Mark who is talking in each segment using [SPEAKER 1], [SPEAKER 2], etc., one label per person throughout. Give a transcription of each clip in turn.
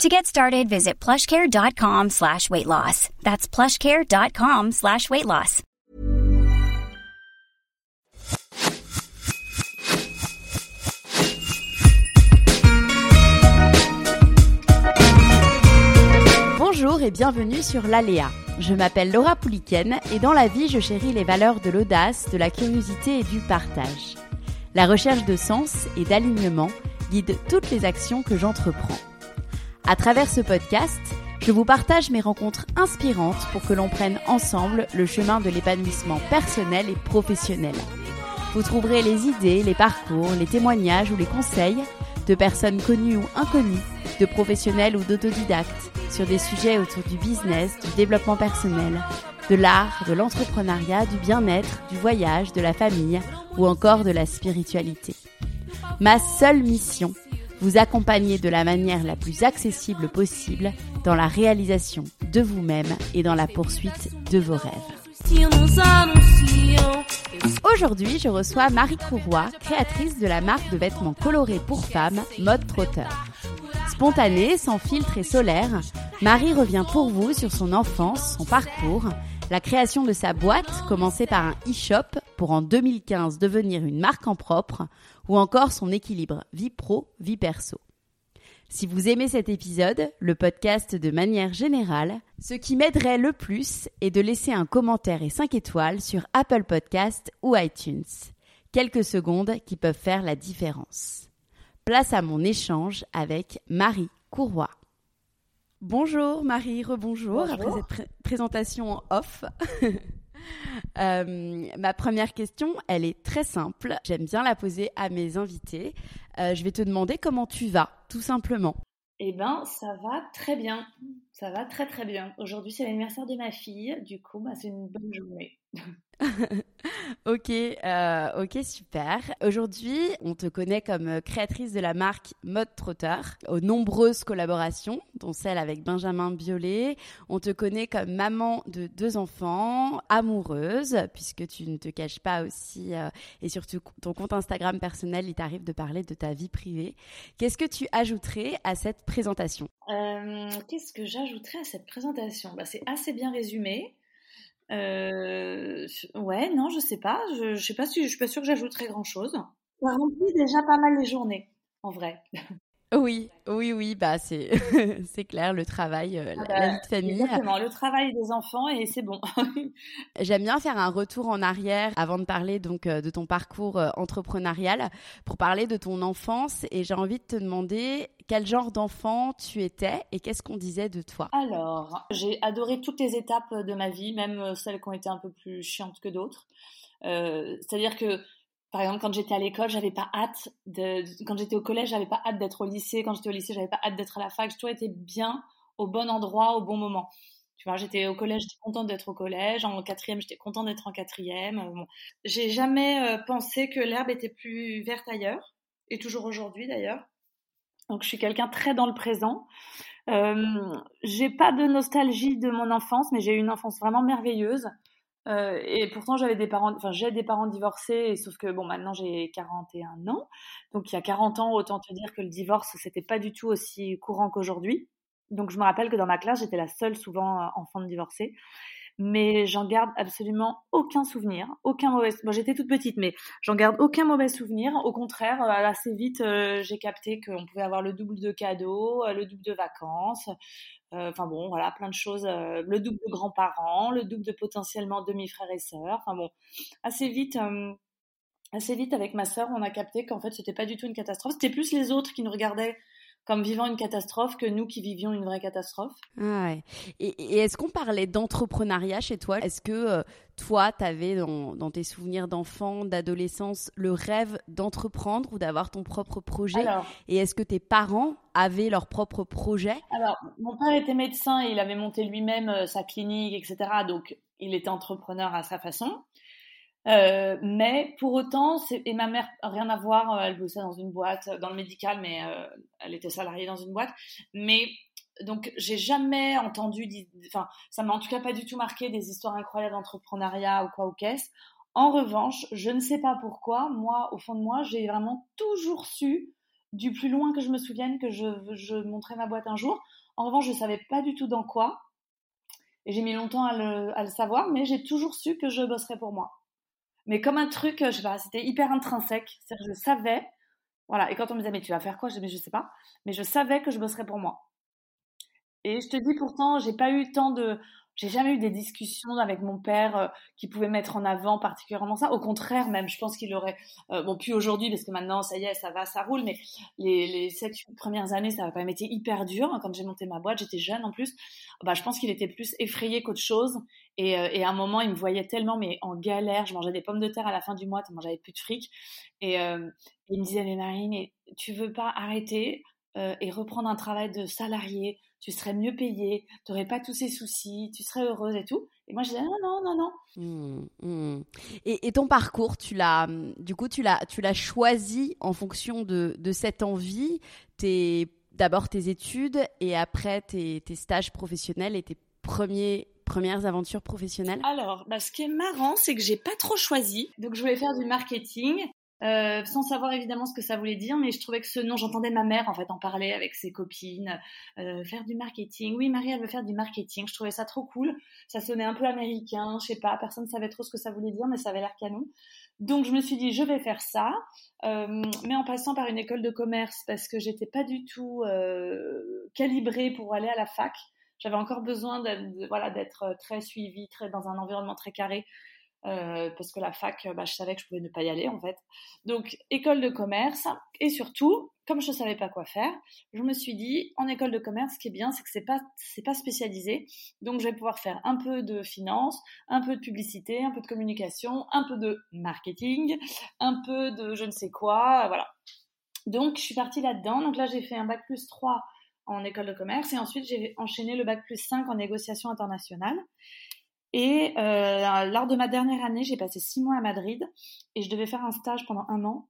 [SPEAKER 1] To get started, visit plushcare.com slash weight loss. That's plushcare.com slash weight loss.
[SPEAKER 2] Bonjour et bienvenue sur l'Aléa. Je m'appelle Laura Pouliken et dans la vie, je chéris les valeurs de l'audace, de la curiosité et du partage. La recherche de sens et d'alignement guide toutes les actions que j'entreprends. À travers ce podcast, je vous partage mes rencontres inspirantes pour que l'on prenne ensemble le chemin de l'épanouissement personnel et professionnel. Vous trouverez les idées, les parcours, les témoignages ou les conseils de personnes connues ou inconnues, de professionnels ou d'autodidactes sur des sujets autour du business, du développement personnel, de l'art, de l'entrepreneuriat, du bien-être, du voyage, de la famille ou encore de la spiritualité. Ma seule mission vous accompagner de la manière la plus accessible possible dans la réalisation de vous-même et dans la poursuite de vos rêves. Aujourd'hui, je reçois Marie Courroy, créatrice de la marque de vêtements colorés pour femmes Mode Trotter. Spontanée, sans filtre et solaire, Marie revient pour vous sur son enfance, son parcours, la création de sa boîte, commencée par un e-shop pour en 2015 devenir une marque en propre, ou encore son équilibre vie pro, vie perso. Si vous aimez cet épisode, le podcast de manière générale, ce qui m'aiderait le plus est de laisser un commentaire et 5 étoiles sur Apple Podcast ou iTunes. Quelques secondes qui peuvent faire la différence. Place à mon échange avec Marie Courroy. Bonjour Marie, rebonjour après cette présentation off. Euh, ma première question, elle est très simple. J'aime bien la poser à mes invités. Euh, je vais te demander comment tu vas, tout simplement.
[SPEAKER 3] Eh ben, ça va très bien. Ça va très très bien. Aujourd'hui, c'est l'anniversaire de ma fille. Du coup, bah, c'est une bonne journée.
[SPEAKER 2] ok, euh, ok, super. Aujourd'hui, on te connaît comme créatrice de la marque Mode Trotter, aux nombreuses collaborations, dont celle avec Benjamin Biolay. On te connaît comme maman de deux enfants, amoureuse, puisque tu ne te caches pas aussi, euh, et surtout ton compte Instagram personnel, il t'arrive de parler de ta vie privée. Qu'est-ce que tu ajouterais à cette présentation?
[SPEAKER 3] Euh, Qu'est-ce que j'ajouterais à cette présentation? Bah, C'est assez bien résumé. Euh, ouais, non, je sais pas. Je, je sais pas si je suis pas sûre que j'ajouterai grand chose. Ça remplit déjà pas mal les journées, en vrai.
[SPEAKER 2] Oui, oui, oui, bah c'est c'est clair, le travail, euh, la,
[SPEAKER 3] bah,
[SPEAKER 2] vie de famille.
[SPEAKER 3] Exactement, le travail des enfants et c'est bon.
[SPEAKER 2] J'aime bien faire un retour en arrière avant de parler donc euh, de ton parcours euh, entrepreneurial pour parler de ton enfance et j'ai envie de te demander quel genre d'enfant tu étais et qu'est-ce qu'on disait de toi?
[SPEAKER 3] Alors, j'ai adoré toutes les étapes de ma vie, même celles qui ont été un peu plus chiantes que d'autres. C'est-à-dire que par exemple, quand j'étais à l'école, j'avais pas hâte de, quand j'étais au collège, j'avais pas hâte d'être au lycée. Quand j'étais au lycée, j'avais pas hâte d'être à la fac. J'ai toujours été bien au bon endroit, au bon moment. Tu vois, j'étais au collège, j'étais contente d'être au collège. En quatrième, j'étais contente d'être en quatrième. Bon. J'ai jamais euh, pensé que l'herbe était plus verte ailleurs, et toujours aujourd'hui d'ailleurs. Donc, je suis quelqu'un très dans le présent. Euh, j'ai pas de nostalgie de mon enfance, mais j'ai eu une enfance vraiment merveilleuse. Euh, et pourtant, j'avais des parents, enfin, j'ai des parents divorcés, sauf que bon, maintenant j'ai 41 ans. Donc, il y a 40 ans, autant te dire que le divorce, c'était pas du tout aussi courant qu'aujourd'hui. Donc, je me rappelle que dans ma classe, j'étais la seule souvent euh, enfant de divorcée. Mais j'en garde absolument aucun souvenir, aucun mauvais. Bon, j'étais toute petite, mais j'en garde aucun mauvais souvenir. Au contraire, euh, assez vite, j'ai capté qu'on pouvait avoir le double de cadeaux, le double de vacances, euh, enfin bon, voilà, plein de choses. Euh, le double de grands-parents, le double de potentiellement demi-frères et sœurs. Enfin bon, assez vite, euh, assez vite avec ma sœur, on a capté qu'en fait, c'était pas du tout une catastrophe. C'était plus les autres qui nous regardaient comme vivant une catastrophe que nous qui vivions une vraie catastrophe.
[SPEAKER 2] Ah ouais. Et, est-ce qu'on parlait d'entrepreneuriat chez toi? Est-ce que euh, toi, tu avais dans, tes souvenirs d'enfant, d'adolescence, le rêve d'entreprendre ou d'avoir ton propre projet? Et est-ce que tes parents avaient leur propre projet?
[SPEAKER 3] Alors, mon père était médecin et il avait monté lui-même euh, sa clinique, etc. Donc, il était entrepreneur à sa façon. Euh, mais pour autant, et ma mère, rien à voir, elle bossait dans une boîte, dans le médical, mais elle était salariée dans une boîte. Mais donc, j'ai jamais entendu, enfin, ça m'a en tout cas pas du tout marqué des histoires incroyables d'entrepreneuriat ou quoi ou qu'est-ce. En revanche, je ne sais pas pourquoi, moi, au fond de moi, j'ai vraiment toujours su, du plus loin que je me souvienne, que je, je montrais ma boîte un jour. En revanche, je savais pas du tout dans quoi. Et j'ai mis longtemps à le, à le savoir, mais j'ai toujours su que je bosserais pour moi. Mais comme un truc, je sais pas, c'était hyper intrinsèque. C'est-à-dire je savais, voilà. Et quand on me disait, mais tu vas faire quoi? Je disais, mais je sais pas. Mais je savais que je bosserais pour moi. Et je te dis pourtant, j'ai pas eu tant de, j'ai jamais eu des discussions avec mon père euh, qui pouvaient mettre en avant particulièrement ça. Au contraire, même, je pense qu'il aurait, euh, bon, plus aujourd'hui parce que maintenant, ça y est, ça va, ça roule, mais les, les premières années, ça a quand même été hyper dur. Quand j'ai monté ma boîte, j'étais jeune en plus. Bah, je pense qu'il était plus effrayé qu'autre chose. Et, euh, et, à un moment, il me voyait tellement, mais en galère. Je mangeais des pommes de terre à la fin du mois, j'avais plus de fric. Et il me disait, mais Marine, tu veux pas arrêter? Et reprendre un travail de salarié tu serais mieux payée, tu n'aurais pas tous ces soucis, tu serais heureuse et tout. Et moi, je disais non, non, non, non.
[SPEAKER 2] Mmh, mmh. Et, ton parcours, tu l'as, du coup, tu l'as, tu l'as choisi en fonction de, de cette envie. Tes, d'abord tes études et après tes, tes stages professionnels et tes premiers premières aventures professionnelles?
[SPEAKER 3] Alors, bah, ce qui est marrant, c'est que j'ai pas trop choisi. Donc, je voulais faire du marketing euh, sans savoir évidemment ce que ça voulait dire, mais je trouvais que ce nom, j'entendais ma mère en fait en parler avec ses copines, euh, faire du marketing. Oui, Marie, elle veut faire du marketing. Je trouvais ça trop cool. Ça sonnait un peu américain, je sais pas, personne ne savait trop ce que ça voulait dire, mais ça avait l'air canon. Donc je me suis dit, je vais faire ça, euh, mais en passant par une école de commerce parce que j'étais pas du tout calibrée pour aller à la fac. J'avais encore besoin d'être très suivie, très dans un environnement très carré. Euh, parce que la fac, bah, je savais que je pouvais ne pas y aller en fait. Donc école de commerce et surtout, comme je ne savais pas quoi faire, je me suis dit en école de commerce, ce qui est bien, c'est que c'est pas c'est pas spécialisé, donc je vais pouvoir faire un peu de finance, un peu de publicité, un peu de communication, un peu de marketing, un peu de je ne sais quoi, voilà. Donc je suis partie là-dedans. Donc là j'ai fait un bac plus 3 en école de commerce et ensuite j'ai enchaîné le bac plus 5 en négociation internationale. Et euh, lors de ma dernière année, j'ai passé six mois à Madrid et je devais faire un stage pendant un an,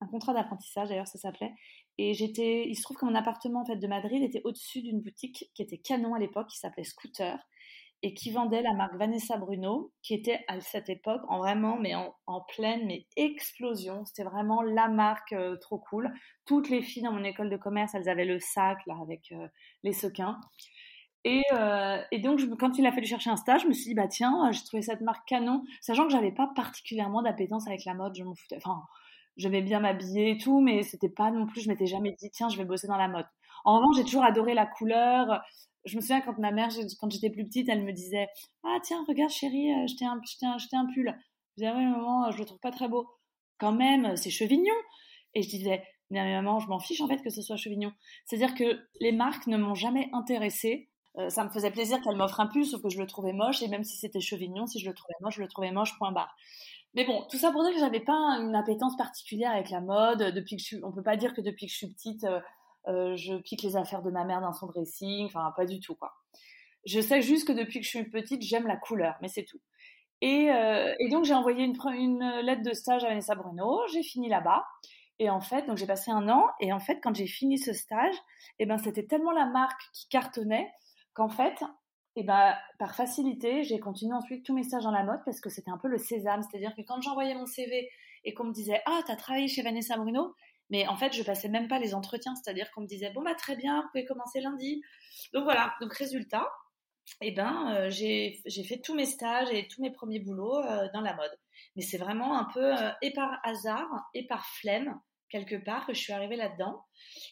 [SPEAKER 3] un contrat d'apprentissage d'ailleurs ça s'appelait. Et j'étais, il se trouve que mon appartement en fait de Madrid était au-dessus d'une boutique qui était canon à l'époque, qui s'appelait Scooter et qui vendait la marque Vanessa Bruno, qui était à cette époque en vraiment, mais en, pleine, mais explosion. C'était vraiment la marque euh, trop cool. Toutes les filles dans mon école de commerce, elles avaient le sac là avec euh, les sequins. Et, euh, et, donc, je, quand il a fallu chercher un stage, je me suis dit, bah tiens, j'ai trouvé cette marque canon, sachant que j'avais pas particulièrement d'appétence avec la mode, je m'en foutais. Enfin, j'aimais bien m'habiller et tout, mais c'était pas non plus, je m'étais jamais dit, tiens, je vais bosser dans la mode. En revanche, j'ai toujours adoré la couleur. Je me souviens quand ma mère, quand j'étais plus petite, elle me disait, ah tiens, regarde chérie, euh, j'étais un, un, un pull. Je disais, ah ouais, maman, je le trouve pas très beau. Quand même, c'est chevignon. Et je disais, mais maman, je m'en fiche en fait que ce soit chevignon. C'est-à-dire que les marques ne m'ont jamais intéressée euh, ça me faisait plaisir qu'elle m'offre un pull, sauf que je le trouvais moche, et même si c'était chevignon, si je le trouvais moche, je le trouvais moche, point barre. Mais bon, tout ça pour dire que j'avais pas une appétence particulière avec la mode. Depuis que je suis, on peut pas dire que depuis que je suis petite, euh, euh, je pique les affaires de ma mère dans son dressing. Enfin, pas du tout, quoi. Je sais juste que depuis que je suis petite, j'aime la couleur, mais c'est tout. Et, donc j'ai envoyé une, une, lettre de stage à Vanessa Bruno. J'ai fini là-bas. Et en fait, donc j'ai passé un an. Et en fait, quand j'ai fini ce stage, eh ben c'était tellement la marque qui cartonnait qu'en fait, eh ben, par facilité, j'ai continué ensuite tous mes stages dans la mode parce que c'était un peu le sésame. C'est-à-dire que quand j'envoyais mon CV et qu'on me disait Ah, t'as travaillé chez Vanessa Bruno mais en fait, je passais même pas les entretiens. C'est-à-dire qu'on me disait Bon, bah très bien, vous pouvez commencer lundi. Donc voilà, donc résultat, eh ben, euh, j'ai fait tous mes stages et tous mes premiers boulots euh, dans la mode. Mais c'est vraiment un peu euh, et par hasard et par flemme quelque part que je suis arrivée là-dedans.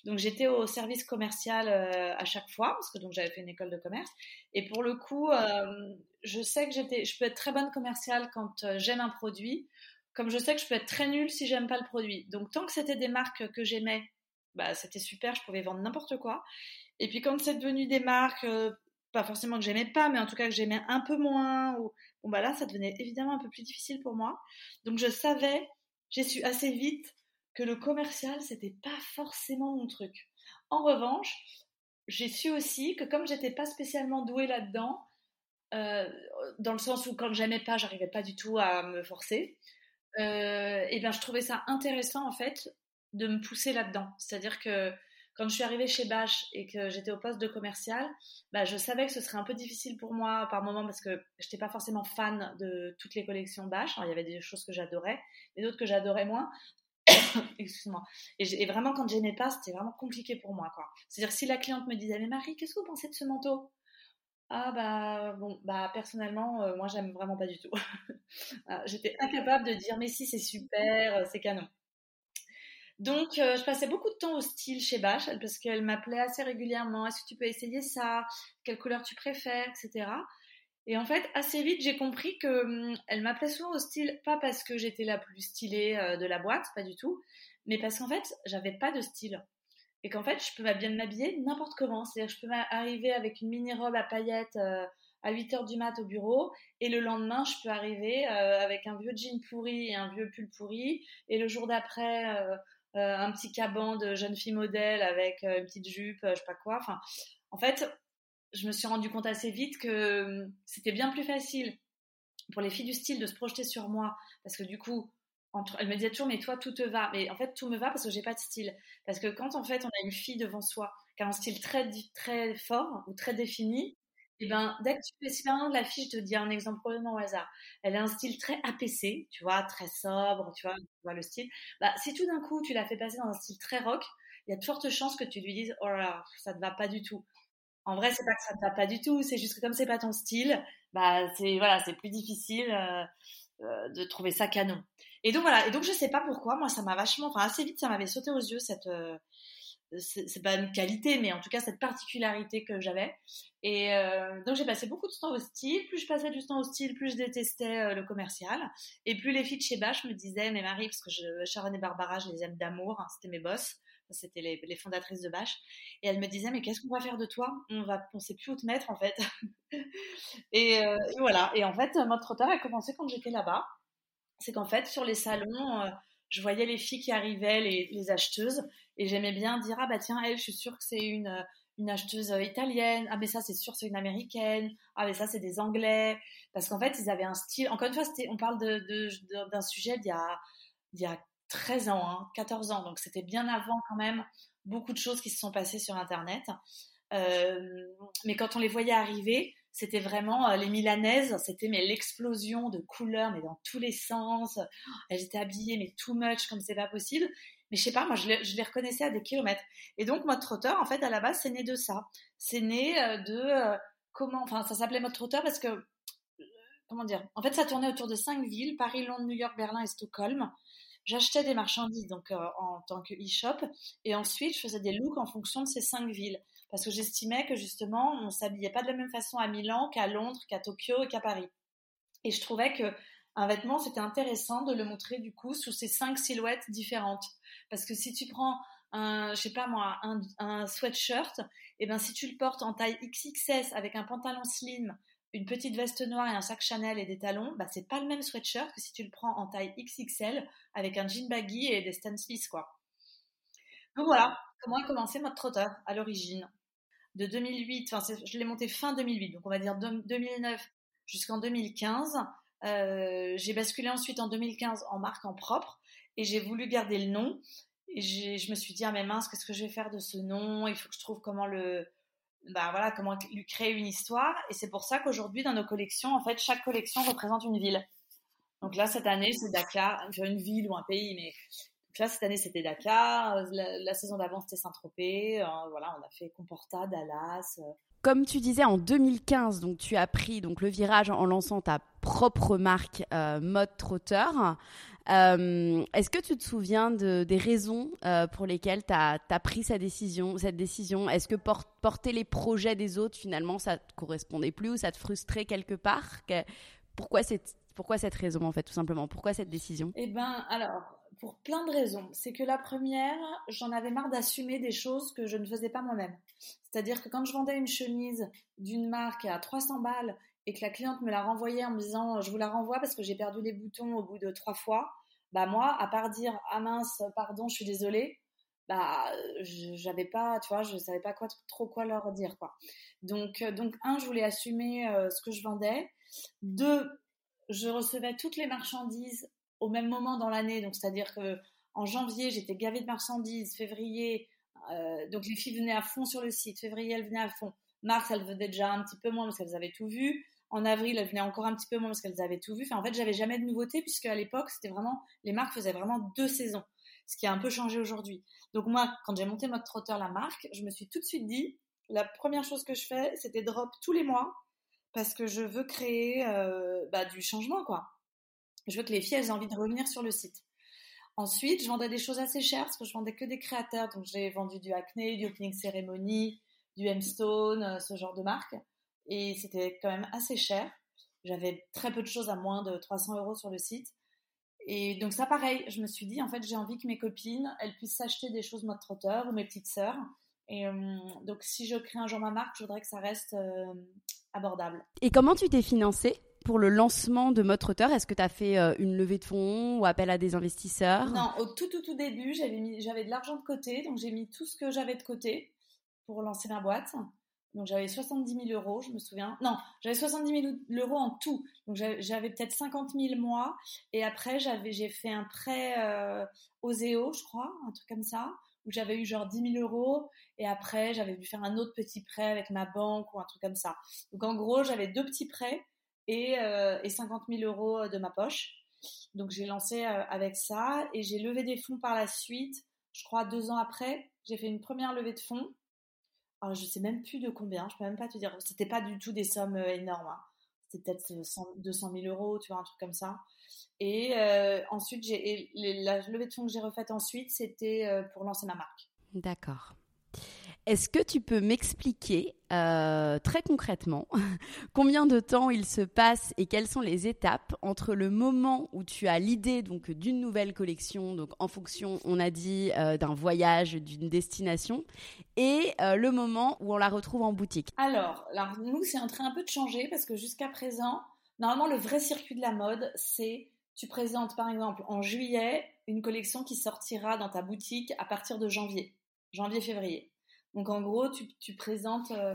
[SPEAKER 3] Donc j'étais au service commercial euh, à chaque fois parce que donc j'avais fait une école de commerce et pour le coup euh, je sais que j'étais je peux être très bonne commerciale quand euh, j'aime un produit comme je sais que je peux être très nulle si j'aime pas le produit. Donc tant que c'était des marques que j'aimais, bah c'était super, je pouvais vendre n'importe quoi. Et puis quand c'est devenu des marques pas forcément que j'aimais pas mais en tout cas que j'aimais un peu moins ou bon bah là ça devenait évidemment un peu plus difficile pour moi. Donc je savais, j'ai su assez vite que le commercial, c'était pas forcément mon truc. En revanche, j'ai su aussi que comme j'étais pas spécialement douée là-dedans, dans le sens où quand j'aimais pas, j'arrivais pas du tout à me forcer. et bien, je trouvais ça intéressant en fait de me pousser là-dedans. C'est-à-dire que quand je suis arrivée chez Bash et que j'étais au poste de commercial, bah, je savais que ce serait un peu difficile pour moi par moment parce que je n'étais pas forcément fan de toutes les collections Bash. il y avait des choses que j'adorais et d'autres que j'adorais moins. Excuse-moi. Et, vraiment, quand j'aimais pas, c'était vraiment compliqué pour moi. C'est-à-dire, si la cliente me disait, mais Marie, qu'est-ce que vous pensez de ce manteau? Ah bah bon bah personnellement euh, moi j'aime vraiment pas du tout. Ah, j'étais incapable de dire mais si c'est super, euh, c'est canon. Donc, euh, je passais beaucoup de temps au style chez Bash parce qu'elle m'appelait assez régulièrement. Est-ce que tu peux essayer ça? Quelle couleur tu préfères? Etc. Et en fait, assez vite, j'ai compris que hum, elle m'appelait souvent au style, pas parce que j'étais la plus stylée euh, de la boîte, pas du tout, mais parce qu'en fait, j'avais pas de style. Et qu'en fait, je peux bien m'habiller n'importe comment. C'est-à-dire je peux arriver avec une mini-robe à paillettes euh, à 8 h du mat au bureau, et le lendemain, je peux arriver avec un vieux jean pourri et un vieux pull pourri, et le jour d'après, euh, un petit caban de jeune fille modèle avec euh, une petite jupe, euh, je sais pas quoi. Enfin, en fait, je me suis rendu compte assez vite que hum, c'était bien plus facile pour les filles du style de se projeter sur moi parce que du coup, entre, elle me disait toujours mais toi tout te va, mais en fait tout me va parce que j'ai pas de style. Parce que quand en fait on a une fille devant soi qui a un style très fort ou très défini, et eh ben, dès que tu fais, si par la fille, je te dis un exemple complètement au hasard, elle a un style très APC, tu vois, très sobre, tu vois, tu le style. Bah, si tout d'un coup, tu la fais passer dans un style très rock, il y a de fortes chances que tu lui dises, oh là là, ça te va pas du tout. En vrai, c'est pas que ça te va pas du tout, c'est juste que comme c'est pas ton style, bah, c'est, voilà, c'est plus difficile, euh, euh, de trouver ça canon. Et donc voilà, et donc je sais pas pourquoi, moi ça m'a vachement, enfin assez vite ça m'avait sauté aux yeux cette, euh, c'est pas une qualité, mais en tout cas cette particularité que j'avais. Et euh, donc j'ai passé beaucoup de temps au style. Plus je passais du temps au style, plus je détestais le commercial. Et plus les filles de chez Bache me disaient, mais Marie, parce que je, Sharon et Barbara, je les aime d'amour, hein, c'était mes boss, c'était les, fondatrices de Bache. Et elles me disaient, mais qu'est-ce qu'on va faire de toi? On va, on sait plus où te mettre en fait. et, euh, et, voilà. Et en fait, mode trotteur a commencé quand j'étais là-bas. C'est qu'en fait, sur les salons je voyais les filles qui arrivaient, les, acheteuses, et j'aimais bien dire ah bah tiens elle, je suis sûre que c'est une une acheteuse italienne, ah mais ça c'est sûr c'est une américaine, ah mais ça c'est des anglais, parce qu'en fait ils avaient un style. Encore une fois, on parle de, d'un sujet d'il y a il y a 13 ans, 14 hein, ans, donc c'était bien avant quand même beaucoup de choses qui se sont passées sur Internet. Euh, mais quand on les voyait arriver, c'était vraiment euh, les Milanaises, c'était mais l'explosion de couleurs, mais dans tous les sens. Elles étaient habillées, mais too much, comme c'est pas possible. Mais je sais pas, moi, je les, reconnaissais à des kilomètres. Et donc, mode trotteur, en fait, à la base, c'est né de ça. C'est né euh, de comment, enfin, ça s'appelait mode trotteur parce que, comment dire, en fait, ça tournait autour de cinq villes Paris, Londres, New York, Berlin et Stockholm. J'achetais des marchandises donc en tant que e-shop et ensuite je faisais des looks en fonction de ces cinq villes parce que j'estimais que justement, on s'habillait pas de la même façon à Milan qu'à Londres, qu'à Tokyo et qu'à Paris. Et je trouvais que un vêtement, c'était intéressant de le montrer du coup sous ces cinq silhouettes différentes. Parce que si tu prends un, je sais pas moi, un, sweatshirt, et eh ben si tu le portes en taille XXS avec un pantalon slim, une petite veste noire et un sac Chanel et des talons, bah c'est pas le même sweatshirt que si tu le prends en taille XXL avec un jean baggy et des Stan Smith quoi. Donc voilà, comment a commencé mode trotteur à l'origine? De 2008, enfin je l'ai monté fin 2008, donc on va dire 2009 jusqu'en 2015. Euh, j'ai basculé ensuite en 2015 en marque en propre et j'ai voulu garder le nom. Et je me suis dit, ah mais mince, qu'est-ce que je vais faire de ce nom? Il faut que je trouve comment le, bah voilà, comment lui créer une histoire. Et c'est pour ça qu'aujourd'hui, dans nos collections, en fait, chaque collection représente une ville. Donc là, cette année, c'est Dakar, une ville ou un pays, mais là, cette année, c'était Dakar. La, saison d'avant, c'était Saint-Tropez. Euh, voilà, on a fait Comporta, Dallas. Euh.
[SPEAKER 2] Comme tu disais, en 2015, donc tu as pris donc le virage en lançant ta propre marque euh, mode trotteur. Est-ce que tu te souviens de, des raisons pour lesquelles tu as, pris cette décision, cette décision? Est-ce que porter les projets des autres, finalement, ça te correspondait plus ou ça te frustrait quelque part? Pourquoi, cette, pourquoi cette raison, en fait, tout simplement? Pourquoi cette décision?
[SPEAKER 3] Eh ben, alors, pour plein de raisons. C'est que la première, j'en avais marre d'assumer des choses que je ne faisais pas moi-même. C'est-à-dire que quand je vendais une chemise d'une marque à 300 balles et que la cliente me la renvoyait en me disant je vous la renvoie parce que j'ai perdu les boutons au bout de trois fois, bah moi, à part dire ah mince, pardon, je suis désolée, bah, j'avais pas, tu vois, je savais pas trop quoi leur dire, quoi. Donc, donc un, je voulais assumer ce que je vendais. Deux, je recevais toutes les marchandises au même moment dans l'année, donc c'est-à-dire que en janvier, j'étais gavée de marchandises, février, donc les filles venaient à fond sur le site, février, elles venaient à fond, mars, elles venaient déjà un petit peu moins parce qu'elles avaient tout vu, en avril, elles venaient encore un petit peu moins parce qu'elles avaient tout vu. En fait, j'avais jamais de nouveautés puisque à l'époque, c'était vraiment, les marques faisaient vraiment deux saisons, ce qui a un peu changé aujourd'hui. Donc moi, quand j'ai monté mode trotteur la marque, je me suis tout de suite dit, la première chose que je fais, c'était drop tous les mois parce que je veux créer euh, bah, du changement, quoi. Je veux que les filles elles aient envie de revenir sur le site. Ensuite, je vendais des choses assez chères parce que je vendais que des créateurs. Donc, j'ai vendu du Acne, du Opening Ceremony, du M-Stone, euh, ce genre de marque. Et c'était quand même assez cher. J'avais très peu de choses à moins de 300 euros sur le site. Et donc, ça, pareil, je me suis dit, en fait, j'ai envie que mes copines, elles puissent s'acheter des choses mode trotteur ou mes petites sœurs. Et euh, donc, si je crée un jour ma marque, je voudrais que ça reste euh, abordable.
[SPEAKER 2] Et comment tu t'es financée pour le lancement de Mode Trotteur, est-ce que tu as fait euh, une levée de fonds ou appel à des investisseurs?
[SPEAKER 3] Non, au tout, tout, tout début, j'avais de l'argent de côté, donc j'ai mis tout ce que j'avais de côté pour lancer ma boîte. Donc j'avais 70 000 euros, je me souviens. Non, j'avais 70 000 euros en tout. Donc j'avais peut-être 50 000 mois. Et après, j'ai fait un prêt euh, aux EO, je crois, un truc comme ça, où j'avais eu genre 10 000 euros. Et après, j'avais dû faire un autre petit prêt avec ma banque ou un truc comme ça. Donc en gros, j'avais deux petits prêts et, euh, et 50 000 euros de ma poche. Donc j'ai lancé euh, avec ça et j'ai levé des fonds par la suite. Je crois deux ans après, j'ai fait une première levée de fonds. Alors je sais même plus de combien, je peux même pas te dire. C'était pas du tout des sommes euh, énormes. Hein. C'était peut-être 200 000 euros, tu vois, un truc comme ça. Et ensuite, j'ai la levée de fonds que j'ai refaite ensuite, c'était pour lancer ma marque.
[SPEAKER 2] D'accord. Est-ce que tu peux m'expliquer euh, très concrètement combien de temps il se passe et quelles sont les étapes entre le moment où tu as l'idée d'une nouvelle collection, donc en fonction, on a dit, euh, d'un voyage, d'une destination, et euh, le moment où on la retrouve en boutique?
[SPEAKER 3] Alors, alors, nous, c'est en train un peu de changer parce que jusqu'à présent, normalement, le vrai circuit de la mode, c'est tu présentes par exemple en juillet une collection qui sortira dans ta boutique à partir de janvier, janvier-février. Donc en gros, tu, présentes, euh,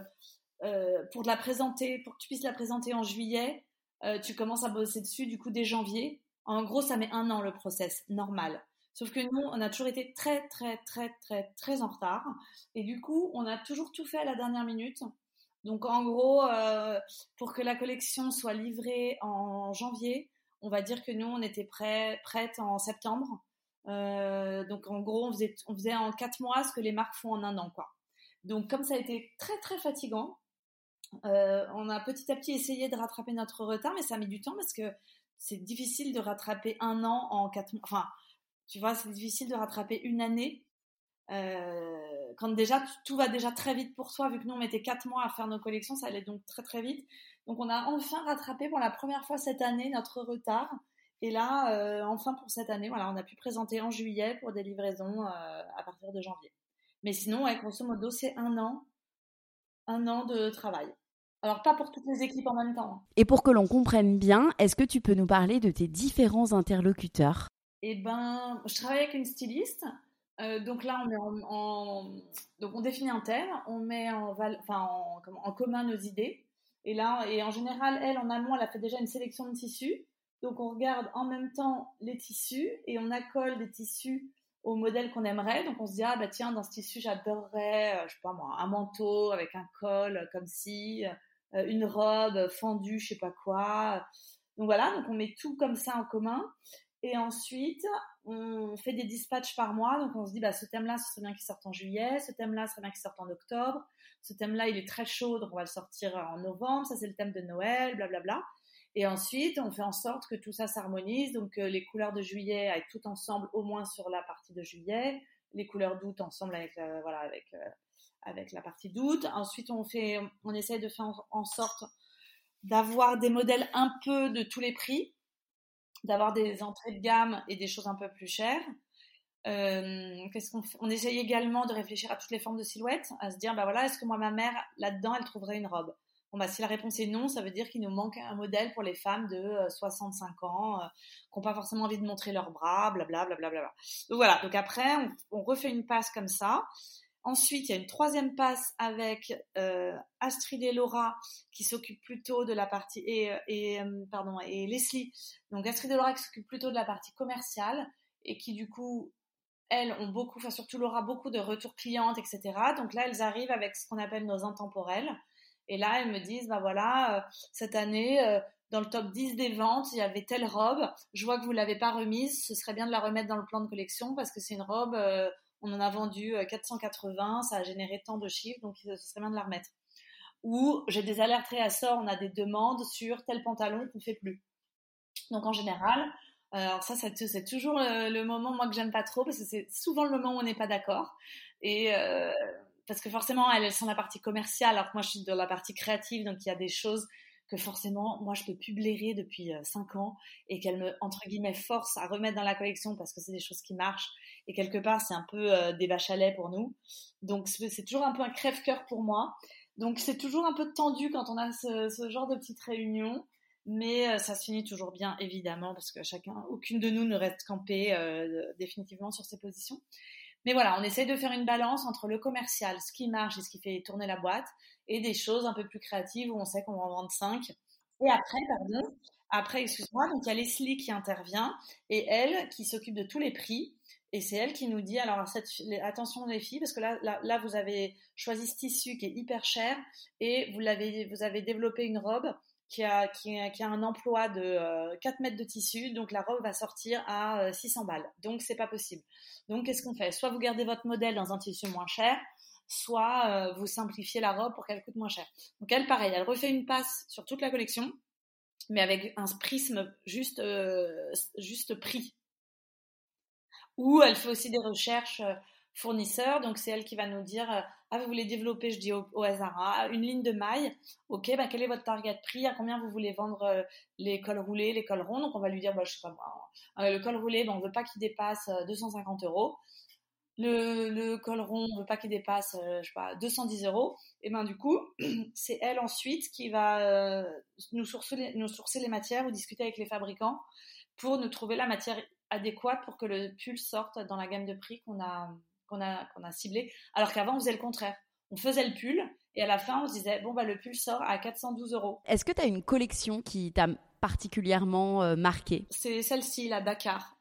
[SPEAKER 3] euh, pour la présenter, pour que tu puisses la présenter en juillet, euh, tu commences à bosser dessus du coup dès janvier. En gros, ça met un an le process, normal. Sauf que nous, on a toujours été très, très, très, très, très en retard. Et du coup, on a toujours tout fait à la dernière minute. Donc en gros, pour que la collection soit livrée en janvier, on va dire que nous, on était prêt, prête en septembre. donc en gros, on faisait, on faisait en quatre mois ce que les marques font en un an, quoi. Donc comme ça a été très très fatigant, euh, on a petit à petit essayé de rattraper notre retard, mais ça a mis du temps parce que c'est difficile de rattraper un an en quatre mois. Enfin, tu vois, c'est difficile de rattraper une année euh, quand déjà tout va déjà très vite pour toi, vu que nous on mettait quatre mois à faire nos collections, ça allait donc très très vite. Donc on a enfin rattrapé pour la première fois cette année notre retard. Et là, euh, enfin pour cette année, voilà, on a pu présenter en juillet pour des livraisons à partir de janvier. Mais sinon, ouais, grosso modo, c'est un an, un an de travail. Alors, pas pour toutes les équipes en même temps. Hein.
[SPEAKER 2] Et pour que l'on comprenne bien, est-ce que tu peux nous parler de tes différents interlocuteurs?
[SPEAKER 3] Eh ben, je travaille avec une styliste. Euh, donc là, on, met en, donc on définit un thème, on met en, enfin, en, commun nos idées. Et là, et en général, elle, en amont, elle a fait déjà une sélection de tissus. Donc on regarde en même temps les tissus et on accole des tissus au modèle qu'on aimerait. Donc on se dit ah bah tiens dans ce tissu j'adorerais euh, je sais pas moi un manteau avec un col euh, comme si euh, une robe fendue je sais pas quoi. Donc voilà donc on met tout comme ça en commun et ensuite on fait des dispatchs par mois donc on se dit bah ce thème là ce serait bien qu'il sorte en juillet, ce thème là ce serait bien qu'il sorte en octobre, ce thème là il est très chaud donc on va le sortir en novembre, ça c'est le thème de Noël blablabla. Et ensuite, on fait en sorte que tout ça s'harmonise. Donc, euh, les couleurs de juillet aillent tout ensemble, au moins sur la partie de juillet. Les couleurs d'août ensemble avec, voilà, avec, euh, avec la partie d'août. Ensuite, on fait, on essaie de faire en, sorte d'avoir des modèles un peu de tous les prix, d'avoir des entrées de gamme et des choses un peu plus chères. Euh, qu'est-ce qu'on On essaye également de réfléchir à toutes les formes de silhouettes, à se dire, bah voilà, est-ce que moi, ma mère, là-dedans, elle trouverait une robe? Bah, si la réponse est non, ça veut dire qu'il nous manque un modèle pour les femmes de 65 euh, ans, euh, qui n'ont pas forcément envie de montrer leurs bras, blablabla. Bla, bla, bla, Donc voilà, donc après, on, refait une passe comme ça. Ensuite, il y a une troisième passe avec euh, Astrid et Laura qui s'occupent plutôt de la partie et, et pardon et Leslie. Donc Astrid et Laura s'occupent plutôt de la partie commerciale et qui du coup elles ont beaucoup, enfin surtout Laura, beaucoup de retours clientes, etc. Donc là, elles arrivent avec ce qu'on appelle nos intemporels. Et là, elles me disent, bah voilà, euh, cette année, euh, dans le top 10 des ventes, il y avait telle robe. Je vois que vous l'avez pas remise. Ce serait bien de la remettre dans le plan de collection parce que c'est une robe, euh, on en a vendu 480, ça a généré tant de chiffres, donc ce serait bien de la remettre. Ou j'ai des alertes réassort, on a des demandes sur tel pantalon qu'on fait plus. Donc en général, alors ça, c'est toujours le, moment moi que j'aime pas trop parce que c'est souvent le moment où on n'est pas d'accord et euh, parce que forcément elles, sont la partie commerciale alors que moi je suis dans la partie créative donc il y a des choses que forcément moi je peux plus blairer depuis 5 euh, ans et qu'elles me entre guillemets forcent à remettre dans la collection parce que c'est des choses qui marchent. Et quelque part c'est un peu euh, des vaches à lait pour nous. Donc c'est toujours un peu un crève-cœur pour moi. Donc c'est toujours un peu tendu quand on a ce, ce genre de petite réunion mais euh, ça se finit toujours bien, évidemment, parce que chacun, aucune de nous ne reste campée euh, définitivement sur ses positions. Mais voilà, on essaye de faire une balance entre le commercial, ce qui marche et ce qui fait tourner la boîte, et des choses un peu plus créatives où on sait qu'on va en vendre 5. Et après, pardon, après, excuse-moi, donc il y a Leslie qui intervient et elle qui s'occupe de tous les prix. Et c'est elle qui nous dit, alors attention les filles, parce que là, là, là, vous avez choisi ce tissu qui est hyper cher et vous, l'avez, vous avez développé une robe qui a, qui, a, un emploi de 4 euh, mètres de tissu, donc la robe va sortir à 600 euh, balles. Donc c'est pas possible. Donc qu'est-ce qu'on fait? Soit vous gardez votre modèle dans un tissu moins cher, soit euh, vous simplifiez la robe pour qu'elle coûte moins cher. Donc elle, pareil, elle refait une passe sur toute la collection, mais avec un prisme juste, juste prix. Ou elle fait aussi des recherches fournisseurs. Donc, c'est elle qui va nous dire euh, Ah, vous voulez développer, je dis au, hasard, hein, une ligne de maille. Ok, bah, quel est votre target prix? À combien vous voulez vendre euh, les cols roulés, les cols ronds? Donc, on va lui dire bah, Je sais pas. Hein. Euh, le col roulé, bah, on veut pas qu'il dépasse 250 euros. Le, col rond, on veut pas qu'il dépasse, je sais pas, 210 euros. Et ben du coup, c'est elle ensuite qui va nous sourcer les matières ou discuter avec les fabricants pour nous trouver la matière adéquate pour que le pull sorte dans la gamme de prix qu'on a, qu'on a, qu'on a ciblé. Alors qu'avant, on faisait le contraire. On faisait le pull et à la fin, on se disait, bon, bah, le pull sort à 412 euros.
[SPEAKER 2] Est-ce que tu as une collection qui t'a particulièrement euh, marqué
[SPEAKER 3] C'est celle-ci, la Dakar,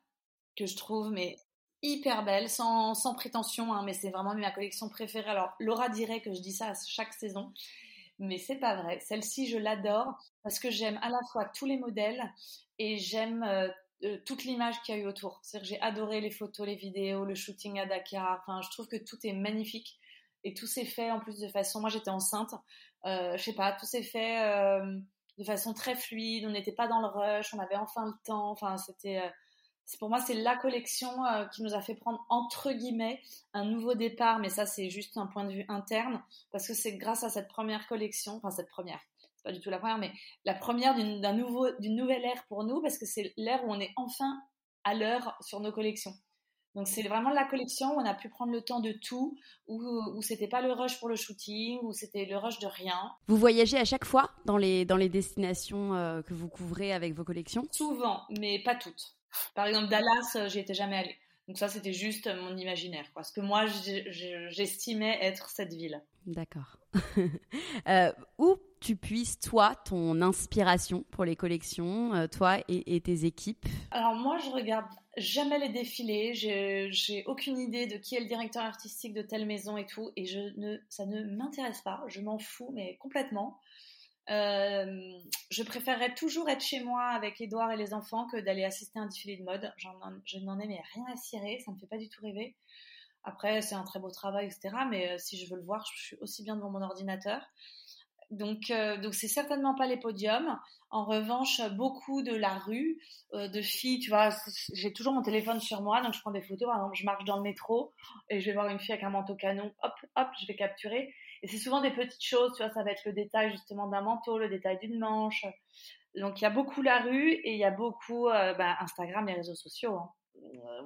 [SPEAKER 3] que je trouve mais hyper belle, sans, sans prétention, hein, mais c'est vraiment ma collection préférée. Alors, Laura dirait que je dis ça à chaque saison, mais c'est pas vrai. Celle-ci, je l'adore parce que j'aime à la fois tous les modèles et j'aime euh, toute l'image qu'il y a eu autour. cest j'ai adoré les photos, les vidéos, le shooting à Dakar. Enfin, je trouve que tout est magnifique et tout s'est fait en plus de façon. Moi, j'étais enceinte. Euh, je sais pas, tout s'est fait euh, de façon très fluide. On n'était pas dans le rush. On avait enfin le temps. Enfin, c'était. Euh, pour moi, c'est la collection qui nous a fait prendre entre guillemets un nouveau départ, mais ça c'est juste un point de vue interne parce que c'est grâce à cette première collection, enfin cette première, pas du tout la première, mais la première d'un nouveau, d'une nouvelle ère pour nous, parce que c'est l'ère où on est enfin à l'heure sur nos collections. Donc c'est vraiment la collection où on a pu prendre le temps de tout, où, où c'était pas le rush pour le shooting, où c'était le rush de rien.
[SPEAKER 2] Vous voyagez à chaque fois dans les, dans les destinations euh, que vous couvrez avec vos collections?
[SPEAKER 3] Souvent, mais pas toutes. Par exemple, Dallas, euh, j'y étais jamais allée. Donc ça, c'était juste mon imaginaire, quoi. Ce que moi, j'estimais être cette ville.
[SPEAKER 2] D'accord. euh, où tu puisses, toi, ton inspiration pour les collections, euh, toi et, tes équipes?
[SPEAKER 3] Alors moi, je regarde jamais les défilés. J'ai aucune idée de qui est le directeur artistique de telle maison et tout. Et je ne, ça ne m'intéresse pas. Je m'en fous, mais complètement. Euh, je préférerais toujours être chez moi avec Edouard et les enfants que d'aller assister à un défilé de mode. je n'en ai rien à cirer, ça me fait pas du tout rêver. Après, c'est un très beau travail, etc. Mais euh, si je veux le voir, je suis aussi bien devant mon ordinateur. Donc, euh, donc c'est certainement pas les podiums. En revanche, beaucoup de la rue, de filles, tu vois, j'ai toujours mon téléphone sur moi, donc je prends des photos. Par exemple, je marche dans le métro et je vais voir une fille avec un manteau canon, hop, hop, je vais capturer. Et c'est souvent des petites choses, tu vois, ça va être le détail justement d'un manteau, le détail d'une manche. Donc il y a beaucoup la rue et il y a beaucoup euh, bah, Instagram, les réseaux sociaux. Hein.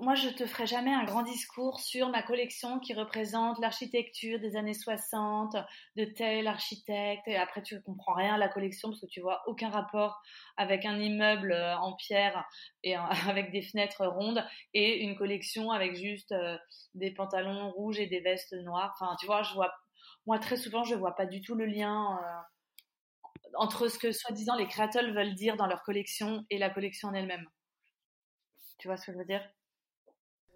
[SPEAKER 3] moi, je te ferai jamais un grand discours sur ma collection qui représente l'architecture des années 60 de tel architecte. Et après, tu ne comprends rien à la collection parce que tu vois aucun rapport avec un immeuble euh, en pierre et avec des fenêtres rondes et une collection avec juste euh, des pantalons rouges et des vestes noires. Enfin, tu vois, je vois, moi, très souvent, je vois pas du tout le lien. entre ce que soi-disant les créateurs veulent dire dans leur collection et la collection en elle-même. Tu vois ce que je veux dire?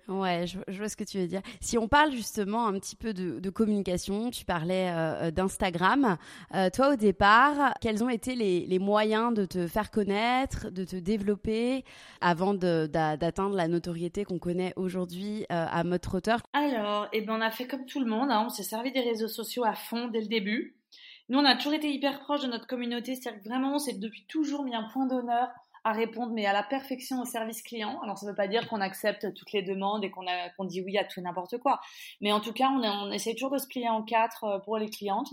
[SPEAKER 2] Ouais, je, vois ce que tu veux dire. Si on parle justement un petit peu de, communication, tu parlais euh, d'Instagram. Euh, toi, au départ, quels ont été les, moyens de te faire connaître, de te développer avant d'atteindre la notoriété qu'on connaît aujourd'hui euh, à mode trotteur?
[SPEAKER 3] Alors, eh ben, on a fait comme tout le monde. Hein. on s'est servi des réseaux sociaux à fond dès le début. Nous, on a toujours été hyper proches de notre communauté. C'est-à-dire que vraiment, c'est depuis toujours mis un point d'honneur à répondre, mais à la perfection au service client. Alors, ça ne veut pas dire qu'on accepte toutes les demandes et qu'on dit oui à tout et n'importe quoi. Mais en tout cas, on, on, essaie toujours de se plier en quatre euh, pour les clientes.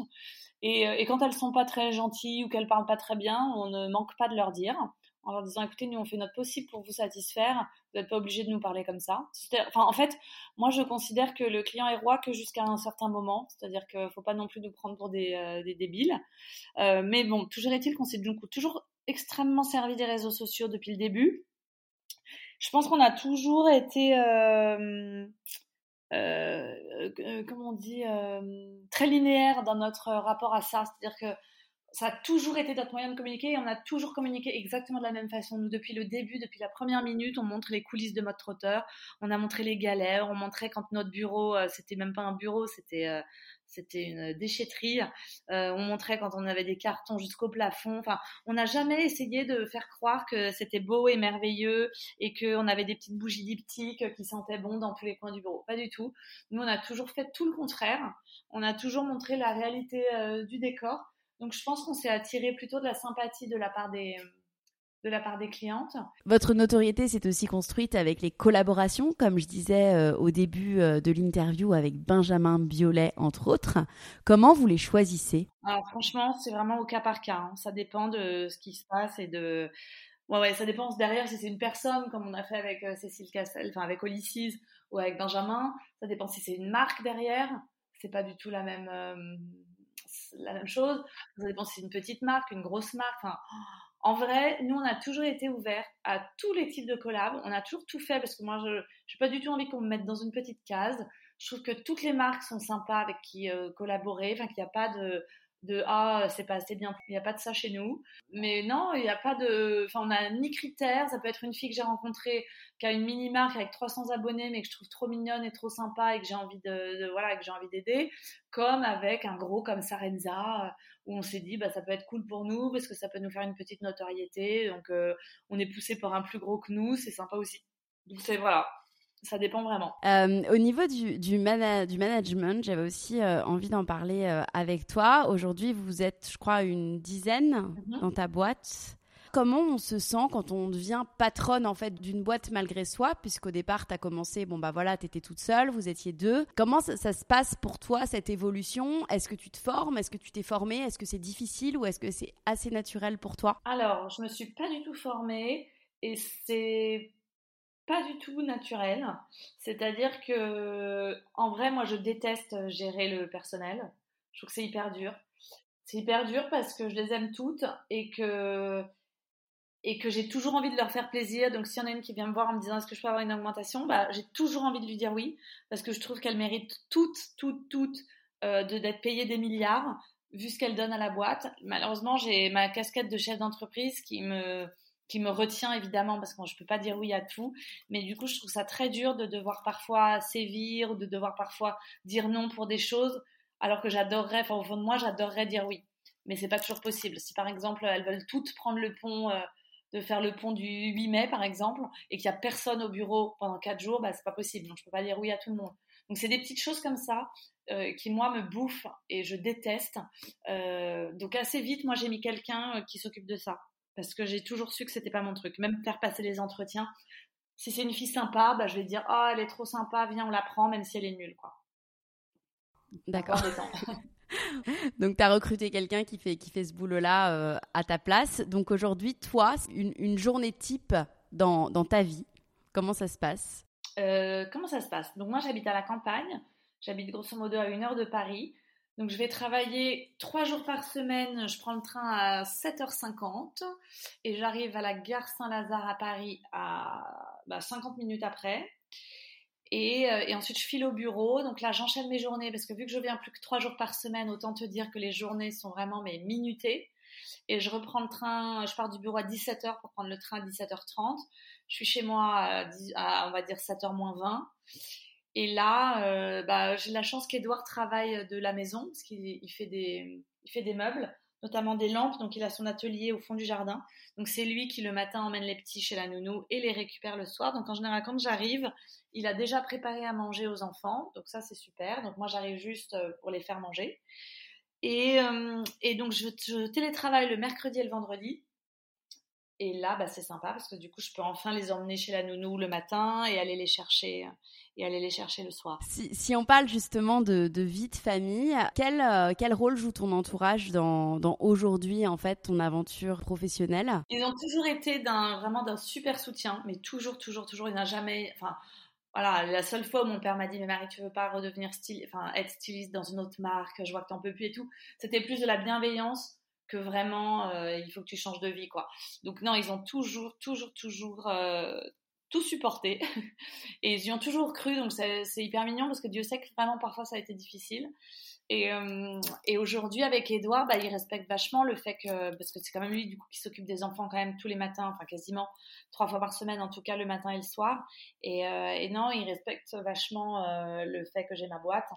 [SPEAKER 3] Et, euh, quand elles sont pas très gentilles ou qu'elles parlent pas très bien, on ne manque pas de leur dire en leur disant écoutez, nous on fait notre possible pour vous satisfaire, vous n'êtes pas obligé de nous parler comme ça. Enfin, en fait, moi je considère que le client est roi que jusqu'à un certain moment, c'est-à-dire qu'il ne faut pas non plus nous prendre pour des, euh, des débiles. Mais bon, toujours est-il qu'on s'est toujours extrêmement servi des réseaux sociaux depuis le début. Je pense qu'on a toujours été, euh, euh, comment on dit, euh, très linéaire dans notre rapport à ça. C'est-à-dire que ça a toujours été notre moyen de communiquer et on a toujours communiqué exactement de la même façon. Nous, depuis le début, depuis la première minute, on montre les coulisses de mode trotteur, on a montré les galères, on montrait quand notre bureau, c'était même pas un bureau, c'était c'était une déchetterie. Euh, on montrait quand on avait des cartons jusqu'au plafond. Enfin, on n'a jamais essayé de faire croire que c'était beau et merveilleux et qu'on avait des petites bougies diptyques qui sentaient bon dans tous les coins du bureau. Pas du tout. Nous, on a toujours fait tout le contraire. On a toujours montré la réalité euh, du décor. Donc, je pense qu'on s'est attiré plutôt de la sympathie de la part des, de la part des clientes.
[SPEAKER 2] Votre notoriété s'est aussi construite avec les collaborations, comme je disais euh, au début euh, de l'interview avec Benjamin Biolay, entre autres. Comment vous les choisissez?
[SPEAKER 3] Alors franchement, c'est vraiment au cas par cas. Hein. Ça dépend de ce qui se passe et de... Ouais, ouais, ça dépend derrière si c'est une personne, comme on a fait avec euh, Cécile Cassel, enfin avec Olysses ou avec Benjamin. Ça dépend si c'est une marque derrière. C'est pas du tout la même, la même chose. Ça dépend si c'est une petite marque, une grosse marque. Enfin, en vrai, nous, on a toujours été ouverts à tous les types de collabs. On a toujours tout fait parce que moi, je n'ai pas du tout envie qu'on me mette dans une petite case. Je trouve que toutes les marques sont sympas avec qui euh, collaborer. Enfin, qu'il n'y a pas de, de ah c'est pas assez bien il n'y a pas de ça chez nous mais non il n'y a pas de enfin on a ni critères. Ça peut être une fille que j'ai rencontrée qui a une mini marque avec 300 abonnés mais que je trouve trop mignonne et trop sympa et que j'ai envie de, voilà que j'ai envie d'aider comme avec un gros comme Sarenza où on s'est dit bah ça peut être cool pour nous parce que ça peut nous faire une petite notoriété. Donc euh, on est poussé par un plus gros que nous. C'est sympa aussi. Donc c'est voilà ça dépend vraiment.
[SPEAKER 2] Euh, au niveau du, du, management, j'avais aussi euh, envie d'en parler euh, avec toi. Aujourd'hui, vous êtes, je crois, une dizaine mhm. dans ta boîte. Comment on se sent quand on devient patronne en fait d'une boîte malgré soi, puisqu'au départ tu as commencé, bon bah voilà, tu étais toute seule, vous étiez deux. Comment ça, ça se passe pour toi cette évolution? Est-ce que tu te formes? Est-ce que tu t'es formée? Est-ce que c'est difficile ou est-ce que c'est assez naturel pour toi?
[SPEAKER 3] Alors, je me suis pas du tout formée et c'est pas du tout naturel. C'est-à-dire que, en vrai, moi, je déteste gérer le personnel. Je trouve que c'est hyper dur. C'est hyper dur parce que je les aime toutes et que et que j'ai toujours envie de leur faire plaisir. Donc, s'il y en a une qui vient me voir en me disant est-ce que je peux avoir une augmentation, bah, j'ai toujours envie de lui dire oui parce que je trouve qu'elle mérite toutes, toutes, toutes euh, d'être payée des milliards vu ce qu'elle donne à la boîte. Malheureusement, j'ai ma casquette de chef d'entreprise qui me qui me retient évidemment parce que je peux pas dire oui à tout, mais du coup je trouve ça très dur de devoir parfois sévir de devoir parfois dire non pour des choses, alors que j'adorerais, enfin au fond de moi j'adorerais dire oui, mais c'est pas toujours possible. Si par exemple elles veulent toutes prendre le pont, euh, de faire le pont du 8 mai par exemple, et qu'il y a personne au bureau pendant quatre jours, bah c'est pas possible, donc je peux pas dire oui à tout le monde. Donc c'est des petites choses comme ça euh, qui moi me bouffent et je déteste. Euh, donc assez vite moi j'ai mis quelqu'un qui s'occupe de ça parce que j'ai toujours su que c'était pas mon truc. Même faire passer les entretiens, si c'est une fille sympa, bah, je vais dire oh elle est trop sympa, viens on la prend même si elle est nulle quoi.
[SPEAKER 2] D'accord. Donc, tu as recruté quelqu'un qui fait, qui fait ce boulot-là euh, à ta place. Donc, aujourd'hui, toi, une, une, journée type dans, dans ta vie, Comment ça se passe?
[SPEAKER 3] Comment ça se passe? Donc moi j'habite à la campagne, j'habite grosso modo à une heure de Paris. Donc je vais travailler trois jours par semaine, je prends le train à 7h50 et j'arrive à la gare Saint-Lazare à Paris à 50 bah, minutes après. Euh, et, ensuite, je file au bureau. Donc là, j'enchaîne mes journées parce que vu que je viens plus que trois jours par semaine, autant te dire que les journées sont vraiment mais minutées. Et je reprends le train, je pars du bureau à 17h pour prendre le train à 17h30. Je suis chez moi à, on va dire 7h moins 20. Et là, euh, bah, j'ai la chance qu'Edouard travaille de la maison parce qu'il fait, des, fait des meubles notamment des lampes. Donc, il a son atelier au fond du jardin. Donc, c'est lui qui le matin emmène les petits chez la nounou et les récupère le soir. Donc, en général, quand j'arrive, il a déjà préparé à manger aux enfants. Donc, ça, c'est super. Donc, moi, j'arrive juste euh, pour les faire manger. Et, euh, donc, je, télétravaille le mercredi et le vendredi. Et là, bah, c'est sympa parce que du coup, je peux enfin les emmener chez la nounou le matin et aller les chercher et aller les chercher le soir.
[SPEAKER 2] Si, on parle justement de, vie de famille, quel, euh, quel rôle joue ton entourage dans, dans aujourd'hui en fait ton aventure professionnelle?
[SPEAKER 3] Ils ont toujours été d'un vraiment d'un super soutien, mais toujours, toujours, toujours. Il n'a jamais, enfin. Voilà, la seule fois où mon père m'a dit mais Marie tu veux pas redevenir style, enfin être styliste dans une autre marque, je vois que t'en peux plus et tout. C'était plus de la bienveillance que vraiment euh, il faut que tu changes de vie quoi. Donc non, ils ont toujours toujours toujours euh, tout supporté et ils y ont toujours cru donc c'est hyper mignon parce que Dieu sait que vraiment parfois ça a été difficile. Et, euh, et aujourd'hui avec Edouard, bah, il respecte vachement le fait que parce que c'est quand même lui du coup qui s'occupe des enfants quand même tous les matins, enfin quasiment trois fois par semaine en tout cas le matin et le soir. Et, et non, il respecte vachement le fait que j'ai ma boîte.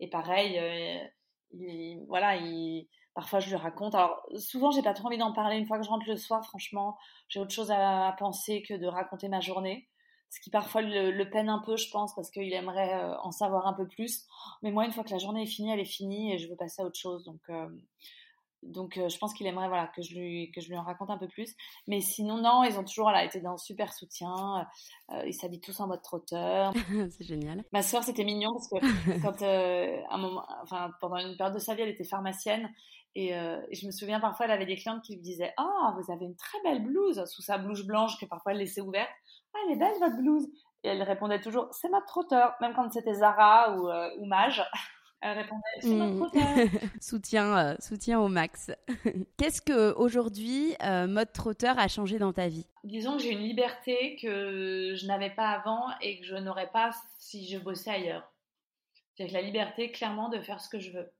[SPEAKER 3] Et pareil, il, voilà, il Parfois, je lui raconte. Alors, souvent, j'ai pas trop envie d'en parler. Une fois que je rentre le soir, franchement, j'ai autre chose à, penser que de raconter ma journée. Ce qui parfois le, peine un peu, je pense, parce qu'il aimerait euh, en savoir un peu plus. Mais moi, une fois que la journée est finie, elle est finie et je veux passer à autre chose. Donc, euh, donc, euh, je pense qu'il aimerait voilà, que, je lui, que je lui en raconte un peu plus. Mais sinon, non, ils ont toujours voilà, été d'un super soutien. Euh, ils s'habillent tous en mode trotteur.
[SPEAKER 2] c'est génial.
[SPEAKER 3] Ma soeur, c'était mignon parce que quand, euh, un moment, enfin, pendant une période de sa vie, elle était pharmacienne. Et, je me souviens parfois, elle avait des clientes qui lui disaient Ah, vous avez une très belle blouse sous sa blouse blanche que parfois elle laissait ouverte. Ah, elle est belle votre blouse. Et elle répondait toujours C'est ma trotteur, même quand c'était Zara ou, ou Mage. Elle répondait mmh.
[SPEAKER 2] soutien, euh, soutien au max. Qu'est-ce que aujourd'hui euh, mode trotteur a changé dans ta vie?
[SPEAKER 3] Disons que j'ai une liberté que je n'avais pas avant et que je n'aurais pas si je bossais ailleurs. C'est la liberté clairement de faire ce que je veux.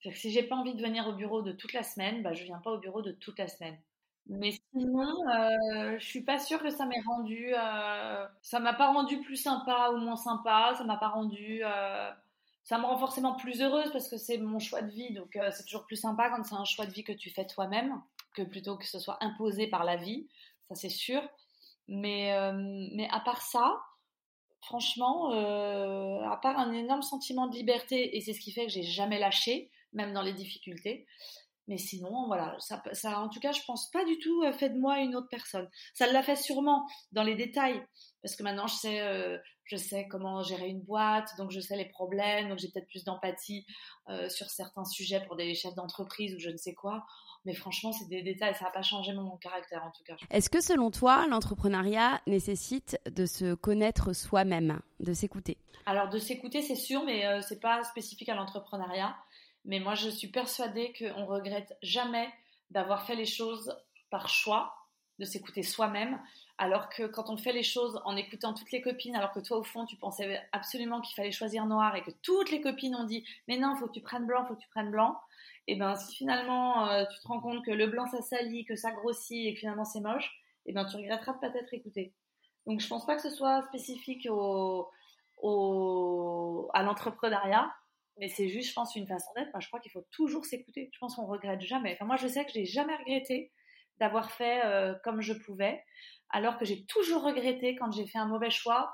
[SPEAKER 3] C'est que si j'ai pas envie de venir au bureau de toute la semaine, bah je viens pas au bureau de toute la semaine. Mais sinon, euh, je suis pas sûre que ça m'ait rendu. Euh, ça m'a pas rendu plus sympa ou moins sympa. Ça m'a pas rendu. Euh, ça me rend forcément plus heureuse parce que c'est mon choix de vie. Donc, euh, c'est toujours plus sympa quand c'est un choix de vie que tu fais toi-même que plutôt que ce soit imposé par la vie. Ça, c'est sûr. Mais, euh, mais à part ça, franchement, euh, à part un énorme sentiment de liberté, et c'est ce qui fait que j'ai jamais lâché, même dans les difficultés. Mais sinon, voilà, ça, ça, en tout cas, je pense pas du tout fait de moi une autre personne. Ça l'a fait sûrement dans les détails, parce que maintenant je sais, je sais comment gérer une boîte, donc je sais les problèmes, donc j'ai peut-être plus d'empathie euh, sur certains sujets pour des chefs d'entreprise ou je ne sais quoi. Mais franchement, c'est des détails, ça n'a pas changé mon caractère en tout cas.
[SPEAKER 2] Est-ce que selon toi, l'entrepreneuriat nécessite de se connaître soi-même, de s'écouter?
[SPEAKER 3] Alors de s'écouter, c'est sûr, mais ce euh, c'est pas spécifique à l'entrepreneuriat. Mais moi, je suis persuadée qu'on regrette jamais d'avoir fait les choses par choix, de s'écouter soi-même. Alors que quand on fait les choses en écoutant toutes les copines, alors que toi au fond tu pensais absolument qu'il fallait choisir noir et que toutes les copines ont dit mais non, faut que tu prennes blanc, faut que tu prennes blanc. Et eh ben si finalement euh, tu te rends compte que le blanc ça salit, que ça grossit et que finalement c'est moche, et eh ben tu regretteras de pas t'être écouté. Donc je pense pas que ce soit spécifique au, à l'entrepreneuriat, mais c'est juste je pense une façon d'être. je crois qu'il faut toujours s'écouter. Je pense qu'on regrette jamais. Enfin moi je sais que j'ai jamais regretté d'avoir fait euh, comme je pouvais alors que j'ai toujours regretté quand j'ai fait un mauvais choix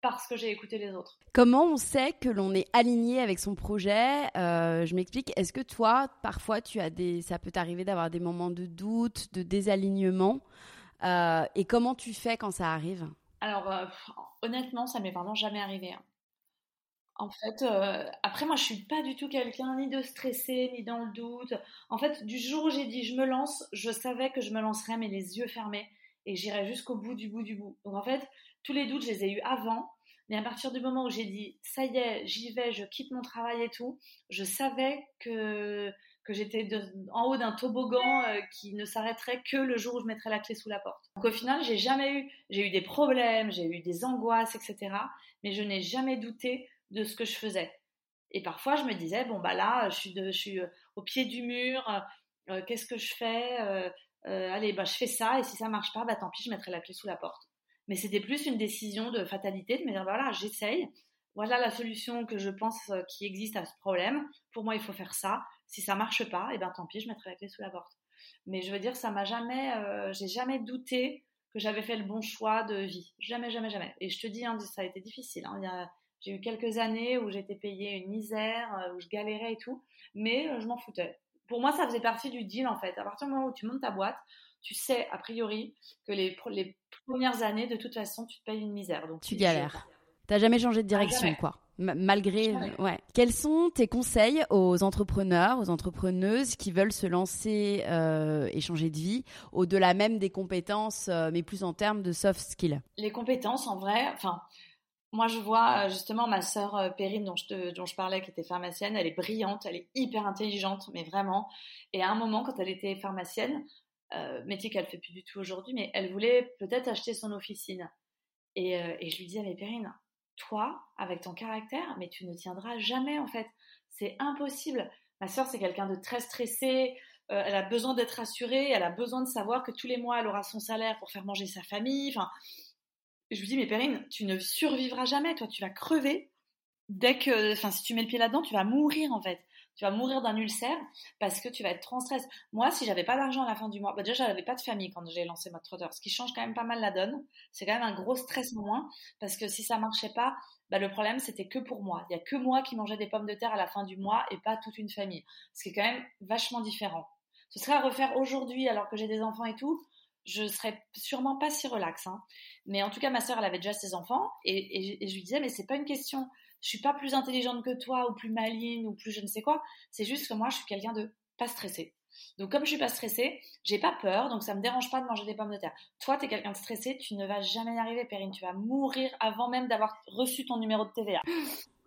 [SPEAKER 3] parce que j'ai écouté les autres.
[SPEAKER 2] Comment on sait que l'on est aligné avec son projet? Euh, Je m'explique. Est-ce que toi, parfois, tu as des, ça peut t'arriver d'avoir des moments de doute, de désalignement? Euh, Et comment tu fais quand ça arrive?
[SPEAKER 3] Alors, honnêtement, ça m'est vraiment jamais arrivé. Hein. En fait, après moi, je suis pas du tout quelqu'un ni de stressé ni dans le doute. En fait, du jour où j'ai dit je me lance, je savais que je me lancerais mais les yeux fermés et j'irai jusqu'au bout du bout du bout. Donc en fait, tous les doutes, je les ai eus avant, mais à partir du moment où j'ai dit ça y est, j'y vais, je quitte mon travail et tout, je savais que que j'étais en haut d'un toboggan euh, qui ne s'arrêterait que le jour où je mettrais la clé sous la porte. Donc au final, j'ai jamais eu, j'ai eu des problèmes, j'ai eu des angoisses, etc. Mais je n'ai jamais douté de ce que je faisais. Et parfois, je me disais bon bah là, je suis, je suis euh, au pied du mur, euh, qu'est-ce que je fais Allez, bah je fais ça et si ça marche pas, bah tant pis, je mettrai la clé sous la porte. Mais c'était plus une décision de fatalité de me dire, bah voilà, j'essaye. Voilà la solution que je pense euh, qui existe à ce problème. Pour moi, il faut faire ça. Si ça marche pas, et eh ben tant pis, je mettrai la clé sous la porte. Mais je veux dire, ça m'a jamais, euh, j'ai jamais douté que j'avais fait le bon choix de vie. Jamais, jamais, jamais. Et je te dis, hein, ça a été difficile. Hein. J'ai eu quelques années où j'étais payée une misère, euh, où je galérais et tout, mais je m'en foutais. Pour moi, ça faisait partie du deal en fait. À partir du moment où tu montes ta boîte, tu sais a priori que les, les premières années, de toute façon, tu te payes une misère. Donc
[SPEAKER 2] tu galères. T'as jamais changé de ah, direction, quoi. malgré, ouais. Quels sont tes conseils aux entrepreneurs, aux entrepreneuses qui veulent se lancer euh, et changer de vie, au-delà même des compétences, euh, mais plus en termes de soft skills?
[SPEAKER 3] Les compétences, en vrai, enfin, moi je vois euh, justement ma sœur Perrine dont je, parlais, qui était pharmacienne, elle est brillante, elle est hyper intelligente, mais vraiment. Et à un moment, quand elle était pharmacienne, euh, métier qu'elle fait plus du tout aujourd'hui, mais elle voulait peut-être acheter son officine. Et, euh, je lui disais, mais Perrine, toi, avec ton caractère, mais tu ne tiendras jamais en fait. C'est impossible. Ma soeur, c'est quelqu'un de très stressé. Euh, elle a besoin d'être rassurée. Elle a besoin de savoir que tous les mois, elle aura son salaire pour faire manger sa famille. Enfin, je lui dis, mais Perrine, tu ne survivras jamais. Toi, tu vas crever. Dès que, enfin, si tu mets le pied là-dedans, tu vas mourir en fait tu vas mourir d'un ulcère parce que tu vas être trop en stress. Moi, si j'avais pas d'argent à la fin du mois, bah déjà, j'avais pas de famille quand j'ai lancé Mode Trotter, ce qui change quand même pas mal la donne. C'est quand même un gros stress moins parce que si ça marchait pas, bah, le problème, c'était que pour moi. Il y a que moi qui mangeais des pommes de terre à la fin du mois et pas toute une famille. Ce qui est quand même vachement différent. Ce serait à refaire aujourd'hui alors que j'ai des enfants et tout. Je serais sûrement pas si relax. Hein. Mais en tout cas, ma sœur, elle avait déjà ses enfants et, je lui disais, mais c'est pas une question je suis pas plus intelligente que toi ou plus maligne ou plus je ne sais quoi. C'est juste que moi, je suis quelqu'un de pas stressé. Donc comme je suis pas stressée, j'ai pas peur, donc ça me dérange pas de manger des pommes de terre. Toi, tu es quelqu'un de stressé, tu ne vas jamais y arriver, Perrine. Tu vas mourir avant même d'avoir reçu ton numéro de TVA.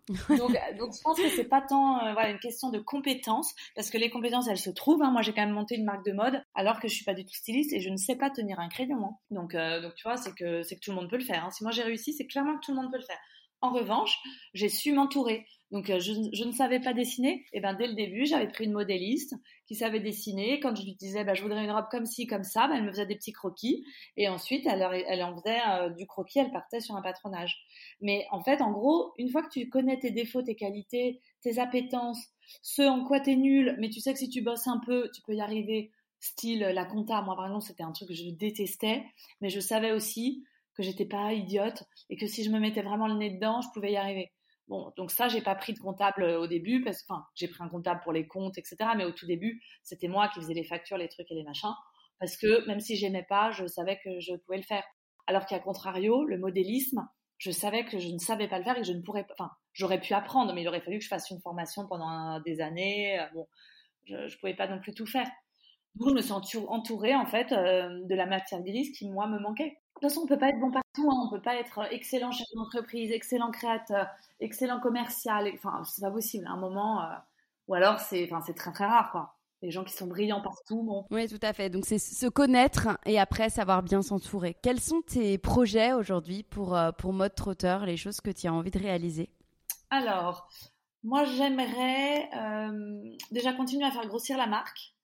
[SPEAKER 3] donc, donc, je pense que c'est pas tant euh, voilà, une question de compétences, parce que les compétences, elles se trouvent. Hein. Moi, j'ai quand même monté une marque de mode, alors que je suis pas du tout styliste et je ne sais pas tenir un crayon. Hein. Donc, euh, donc, tu vois, c'est que, c'est que tout le monde peut le faire. Hein. Si moi j'ai réussi, c'est clairement que tout le monde peut le faire. En revanche, j'ai su m'entourer. Donc, euh, je, ne savais pas dessiner. Et ben, dès le début, j'avais pris une modéliste qui savait dessiner. Quand je lui disais, bah, je voudrais une robe comme ci, comme ça, ben, elle me faisait des petits croquis. Et ensuite, elle, elle en faisait euh, du croquis, elle partait sur un patronage. Mais en fait, en gros, une fois que tu connais tes défauts, tes qualités, tes appétences, ce en quoi tu es nul, mais tu sais que si tu bosses un peu, tu peux y arriver. Style la compta, moi par exemple, c'était un truc que je détestais, mais je savais aussi que j'étais pas idiote et que si je me mettais vraiment le nez dedans, je pouvais y arriver. Bon, donc ça, j'ai pas pris de comptable euh, au début parce que, enfin, j'ai pris un comptable pour les comptes, etc. Mais au tout début, c'était moi qui faisais les factures, les trucs et les machins, parce que même si j'aimais pas, je savais que je pouvais le faire. Alors qu'à contrario, le modélisme, je savais que je ne savais pas le faire et que je ne pourrais. Enfin, j'aurais pu apprendre, mais il aurait fallu que je fasse une formation pendant des années. Euh, bon, je, ne pouvais pas non plus tout faire. Donc, je me suis entourée en fait euh, de la matière grise qui moi me manquait. De toute façon, on peut pas être bon partout. Hein. On peut pas être excellent chef d'entreprise, excellent créateur, excellent commercial. Enfin, c'est pas possible. À un moment, euh, ou alors c'est, enfin, c'est très très rare, quoi. Les gens qui sont brillants partout, bon.
[SPEAKER 2] Oui, tout à fait. Donc c'est se connaître et après savoir bien s'entourer. Quels sont tes projets aujourd'hui pour euh, pour mode trotteur, les choses que tu as envie de réaliser?
[SPEAKER 3] Alors, moi j'aimerais euh, déjà continuer à faire grossir la marque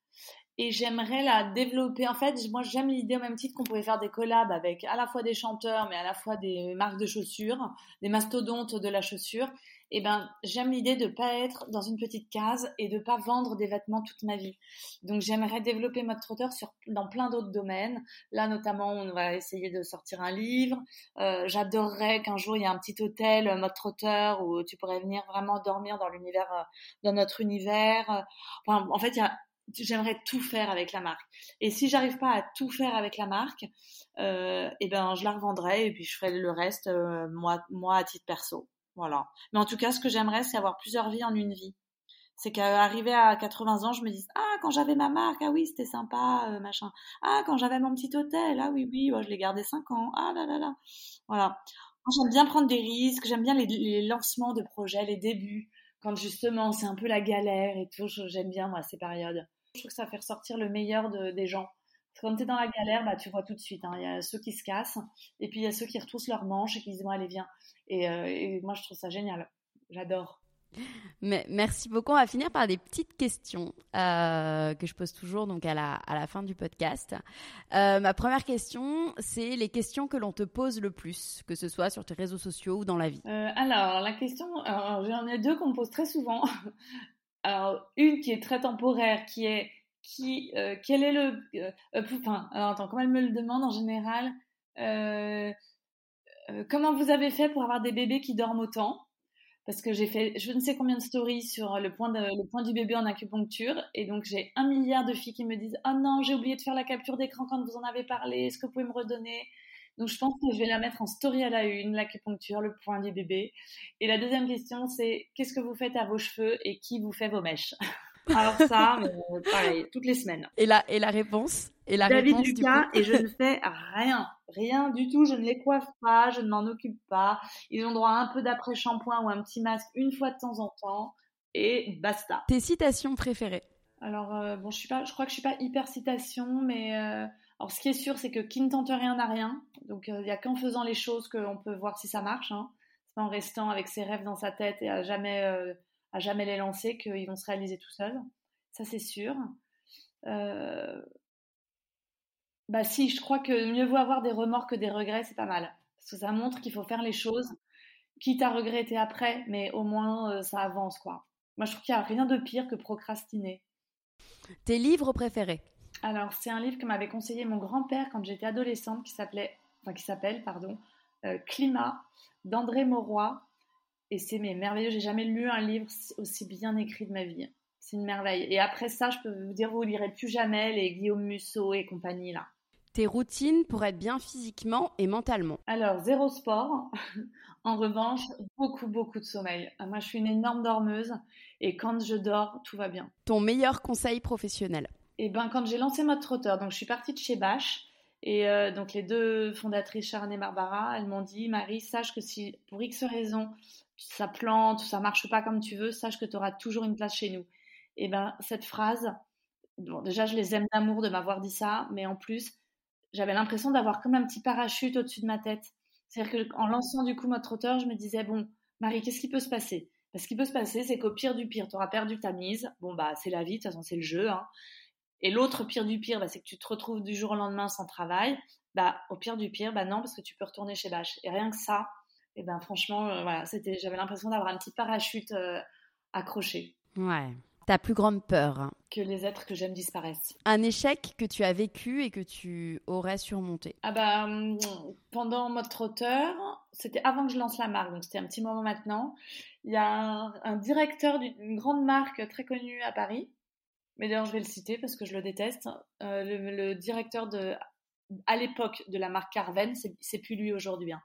[SPEAKER 3] et j'aimerais la développer. En fait, moi, j'aime l'idée au même titre qu'on pouvait faire des collabs avec à la fois des chanteurs, mais à la fois des marques de chaussures, des mastodontes de la chaussure. Et eh ben, j'aime l'idée de pas être dans une petite case et de pas vendre des vêtements toute ma vie. Donc, j'aimerais développer mode trotteur dans plein d'autres domaines. Là, notamment, on va essayer de sortir un livre. Euh, J'adorerais qu'un jour il y ait un petit hôtel euh, mode trotteur où tu pourrais venir vraiment dormir dans l'univers, euh, dans notre univers. Enfin, en fait, il y a j'aimerais tout faire avec la marque. Et si j'arrive pas à tout faire avec la marque, euh, eh ben je la revendrai et puis je ferai le reste euh, moi moi à titre perso. Voilà. Mais en tout cas, ce que j'aimerais, c'est avoir plusieurs vies en une vie. C'est qu'arrivé à 80 ans, je me dis ah quand j'avais ma marque, ah oui c'était sympa, euh, machin. Ah quand j'avais mon petit hôtel, ah oui oui, je l'ai gardé 5 ans. Ah là là là. Voilà. J'aime bien prendre des risques, j'aime bien les, lancements de projets, les débuts, quand justement c'est un peu la galère et tout. J'aime bien moi ces périodes. Je trouve que ça fait ressortir le meilleur des gens. quand tu es dans la galère, bah, tu vois tout de suite. Hein. Il y a ceux qui se cassent et puis il y a ceux qui retroussent leurs manches et qui disent bon allez viens. et euh, moi je trouve ça génial. J'adore.
[SPEAKER 2] Merci beaucoup. On va finir par des petites questions euh, que je pose toujours donc à la, à la fin du podcast. Euh, ma première question, c'est les questions que l'on te pose le plus, que ce soit sur tes réseaux sociaux ou dans la vie.
[SPEAKER 3] Euh, alors, la question, j'en ai deux qu'on me pose très souvent. alors, une qui est très temporaire, qui est qui, quel est le, enfin, attends, comment elle me le demande en général? Comment vous avez fait pour avoir des bébés qui dorment autant? Parce que j'ai fait je ne sais combien de stories sur le point, de, le point du bébé en acupuncture et donc j'ai un milliard de filles qui me disent ah non j'ai oublié de faire la capture d'écran quand vous en avez parlé est-ce que vous pouvez me redonner? Donc je pense que je vais la mettre en story à la une l'acupuncture le point du bébé. Et la deuxième question c'est qu'est-ce que vous faites à vos cheveux et qui vous fait vos mèches? Alors ça, pareil, toutes les semaines.
[SPEAKER 2] Et la, et la réponse? Et la
[SPEAKER 3] David
[SPEAKER 2] réponse,
[SPEAKER 3] Lucas, et je ne fais rien. Rien du tout. Je ne les coiffe pas, je ne m'en occupe pas. Ils ont droit à un peu d'après-shampoing ou un petit masque une fois de temps en temps. Et basta.
[SPEAKER 2] Tes citations préférées?
[SPEAKER 3] Alors, euh, bon, je, suis pas, je crois que je suis pas hyper citation, mais... Euh, alors, ce qui est sûr, c'est que qui ne tente rien n'a rien. Donc, euh, il n'y a qu'en faisant les choses qu'on peut voir si ça marche. Hein. C'est pas en restant avec ses rêves dans sa tête et à jamais à jamais les lancer, qu'ils vont se réaliser tout seuls. Ça, c'est sûr. Euh, bah si, je crois que mieux vaut avoir des remords que des regrets, c'est pas mal. Parce que ça montre qu'il faut faire les choses, quitte à regretter après, mais au moins euh, ça avance, quoi. Moi, je trouve qu'il n'y a rien de pire que procrastiner.
[SPEAKER 2] Tes livres préférés?
[SPEAKER 3] Alors, c'est un livre que m'avait conseillé mon grand-père quand j'étais adolescente, qui s'appelait, enfin qui s'appelle, pardon, euh, Climat d'André Mauroy. Et c'est merveilleux. J'ai jamais lu un livre aussi bien écrit de ma vie. C'est une merveille. Et après ça, je peux vous dire, vous lirez plus jamais les Guillaume Musso et compagnie là.
[SPEAKER 2] Tes routines pour être bien physiquement et mentalement?
[SPEAKER 3] Alors, zéro sport. en revanche, beaucoup, beaucoup de sommeil. Ah, moi, je suis une énorme dormeuse et quand je dors, tout va bien.
[SPEAKER 2] Ton meilleur conseil professionnel?
[SPEAKER 3] Eh ben, quand j'ai lancé mode trotteur, donc je suis partie de chez Bache et euh, donc les deux fondatrices, Sharon et Barbara, elles m'ont dit, Marie, sache que si pour X raisons ça plante, ça marche pas comme tu veux, sache que tu auras toujours une place chez nous. Et ben cette phrase, bon, déjà je les aime d'amour de m'avoir dit ça, mais en plus j'avais l'impression d'avoir comme un petit parachute au-dessus de ma tête. C'est-à-dire qu'en lançant du coup mode trotteur, je me disais bon Marie, qu'est-ce qui peut se passer? Ce qui peut se passer, c'est qu'au pire du pire, tu auras perdu ta mise. Bon bah c'est la vie, de toute façon c'est le jeu. Hein. Et l'autre pire du pire, bah, c'est que tu te retrouves du jour au lendemain sans travail. Bah au pire du pire, bah non parce que tu peux retourner chez Bache. Et rien que ça, et ben franchement, euh, voilà, j'avais l'impression d'avoir un petit parachute euh, accroché.
[SPEAKER 2] Ouais. Ta plus grande peur.
[SPEAKER 3] Que les êtres que j'aime disparaissent.
[SPEAKER 2] Un échec que tu as vécu et que tu aurais surmonté.
[SPEAKER 3] Ah bah hum, pendant mode trotteur, c'était avant que je lance la marque, donc c'était un petit moment maintenant. Il y a un, directeur d'une grande marque très connue à Paris, mais d'ailleurs je vais le citer parce que je le déteste. Euh, le, directeur de, à l'époque de la marque Carven, c'est plus lui aujourd'hui. Hein.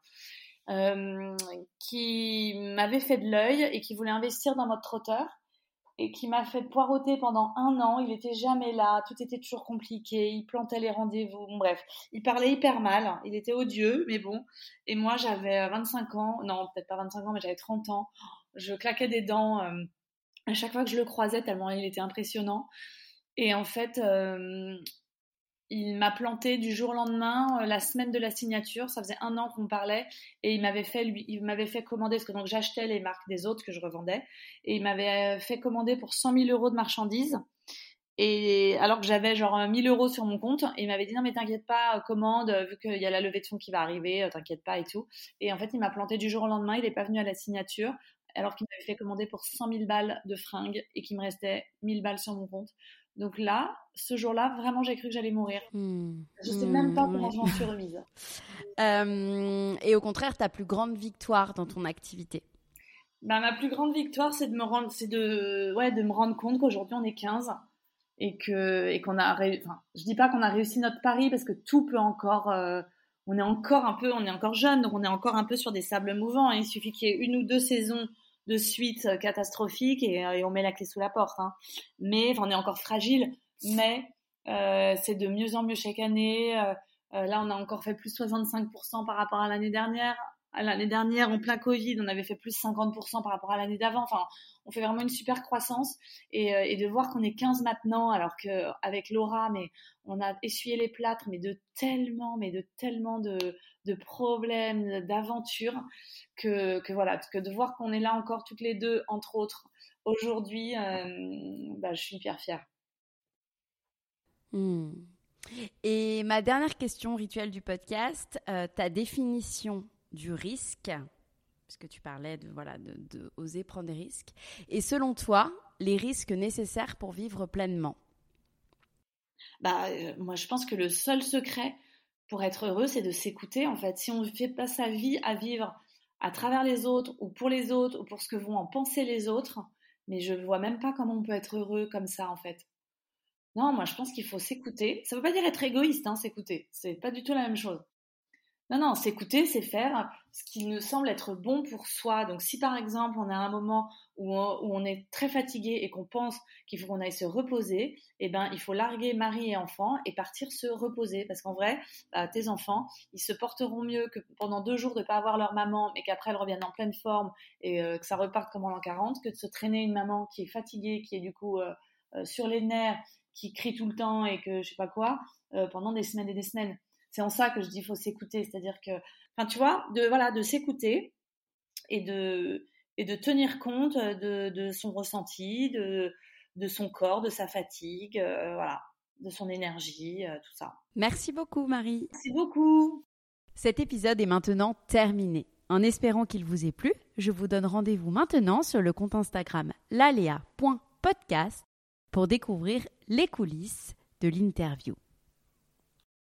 [SPEAKER 3] Euh, qui m'avait fait de l'œil et qui voulait investir dans notre trotteur et qui m'a fait poireauter pendant un an. Il était jamais là, tout était toujours compliqué, il plantait les rendez-vous, bref, il parlait hyper mal, il était odieux, mais bon. Et moi, j'avais 25 ans, non, peut-être pas 25 ans, mais j'avais 30 ans. Je claquais des dents euh, à chaque fois que je le croisais, tellement il était impressionnant. Et en fait, euh, il m'a planté du jour au lendemain, euh, la semaine de la signature. Ça faisait un an qu'on parlait et il m'avait fait, m'avait fait commander, parce que donc j'achetais les marques des autres que je revendais, et il m'avait fait commander pour 100 000 euros de marchandises. Et alors que j'avais genre 1000 euros sur mon compte, et il m'avait dit non mais t'inquiète pas, commande, vu qu'il y a la levée de fonds qui va arriver, euh, t'inquiète pas et tout. Et en fait il m'a planté du jour au lendemain, il n'est pas venu à la signature, alors qu'il m'avait fait commander pour 100 000 balles de fringues et qu'il me restait 1000 balles sur mon compte. Donc là, ce jour-là, vraiment, j'ai cru que j'allais mourir. Hmm. Je ne sais même pas comment je m'en suis remise.
[SPEAKER 2] Euh, et au contraire, ta plus grande victoire dans ton activité
[SPEAKER 3] bah, Ma plus grande victoire, c'est de me rendre, c'est de, ouais, de me rendre compte qu'aujourd'hui, on est 15 et que et qu'on a enfin, je dis pas qu'on a réussi notre pari parce que tout peut encore euh, on est encore un peu on est encore jeune donc on est encore un peu sur des sables mouvants il suffit qu'il y ait une ou deux saisons de suite catastrophique et, on met la clé sous la porte. Hein. Mais on est encore fragile, mais c'est de mieux en mieux chaque année. là, on a encore fait plus 65% par rapport à l'année dernière l'année dernière, en plein Covid, on avait fait plus 50% par rapport à l'année d'avant. Enfin, on fait vraiment une super croissance. Et, euh, de voir qu'on est 15 maintenant, alors qu'avec Laura, mais on a essuyé les plâtres, mais de tellement, mais de tellement de, de problèmes, d'aventures, que, que, voilà, que de voir qu'on est là encore toutes les deux, entre autres, aujourd'hui, euh, bah, je suis hyper fière.
[SPEAKER 2] Hmm. Et ma dernière question rituelle du podcast, euh, ta définition du risque, puisque tu parlais de, voilà, de, oser prendre des risques. Et selon toi, les risques nécessaires pour vivre pleinement?
[SPEAKER 3] Bah, euh, Moi, je pense que le seul secret pour être heureux, c'est de s'écouter. En fait, si on ne fait pas sa vie à vivre à travers les autres ou pour les autres ou pour ce que vont en penser les autres, mais je ne vois même pas comment on peut être heureux comme ça, en fait. Non, moi, je pense qu'il faut s'écouter. Ça ne veut pas dire être égoïste, hein, s'écouter. C'est pas du tout la même chose. Non, non, s'écouter, c'est faire ce qui nous semble être bon pour soi. Donc, si par exemple, on a un moment où on, est très fatigué et qu'on pense qu'il faut qu'on aille se reposer, eh ben, il faut larguer mari et enfant et partir se reposer. Parce qu'en vrai, bah, tes enfants, ils se porteront mieux que pendant deux jours de ne pas avoir leur maman, mais qu'après, elle revienne en pleine forme et euh, que ça reparte comme en l'an 40, que de se traîner une maman qui est fatiguée, qui est du coup euh, euh, sur les nerfs, qui crie tout le temps et que je sais pas quoi, pendant des semaines et des semaines c'est en ça que je dis faut s'écouter, c'est-à-dire que, enfin, tu vois, de voilà, de s'écouter et de et de tenir compte de, son ressenti, de, de son corps, de sa fatigue, euh, voilà, de son énergie, euh, tout ça.
[SPEAKER 2] Merci beaucoup, Marie.
[SPEAKER 3] Merci beaucoup.
[SPEAKER 2] Cet épisode est maintenant terminé. En espérant qu'il vous ait plu, je vous donne rendez-vous maintenant sur le compte Instagram lalea.podcast pour découvrir les coulisses de l'interview.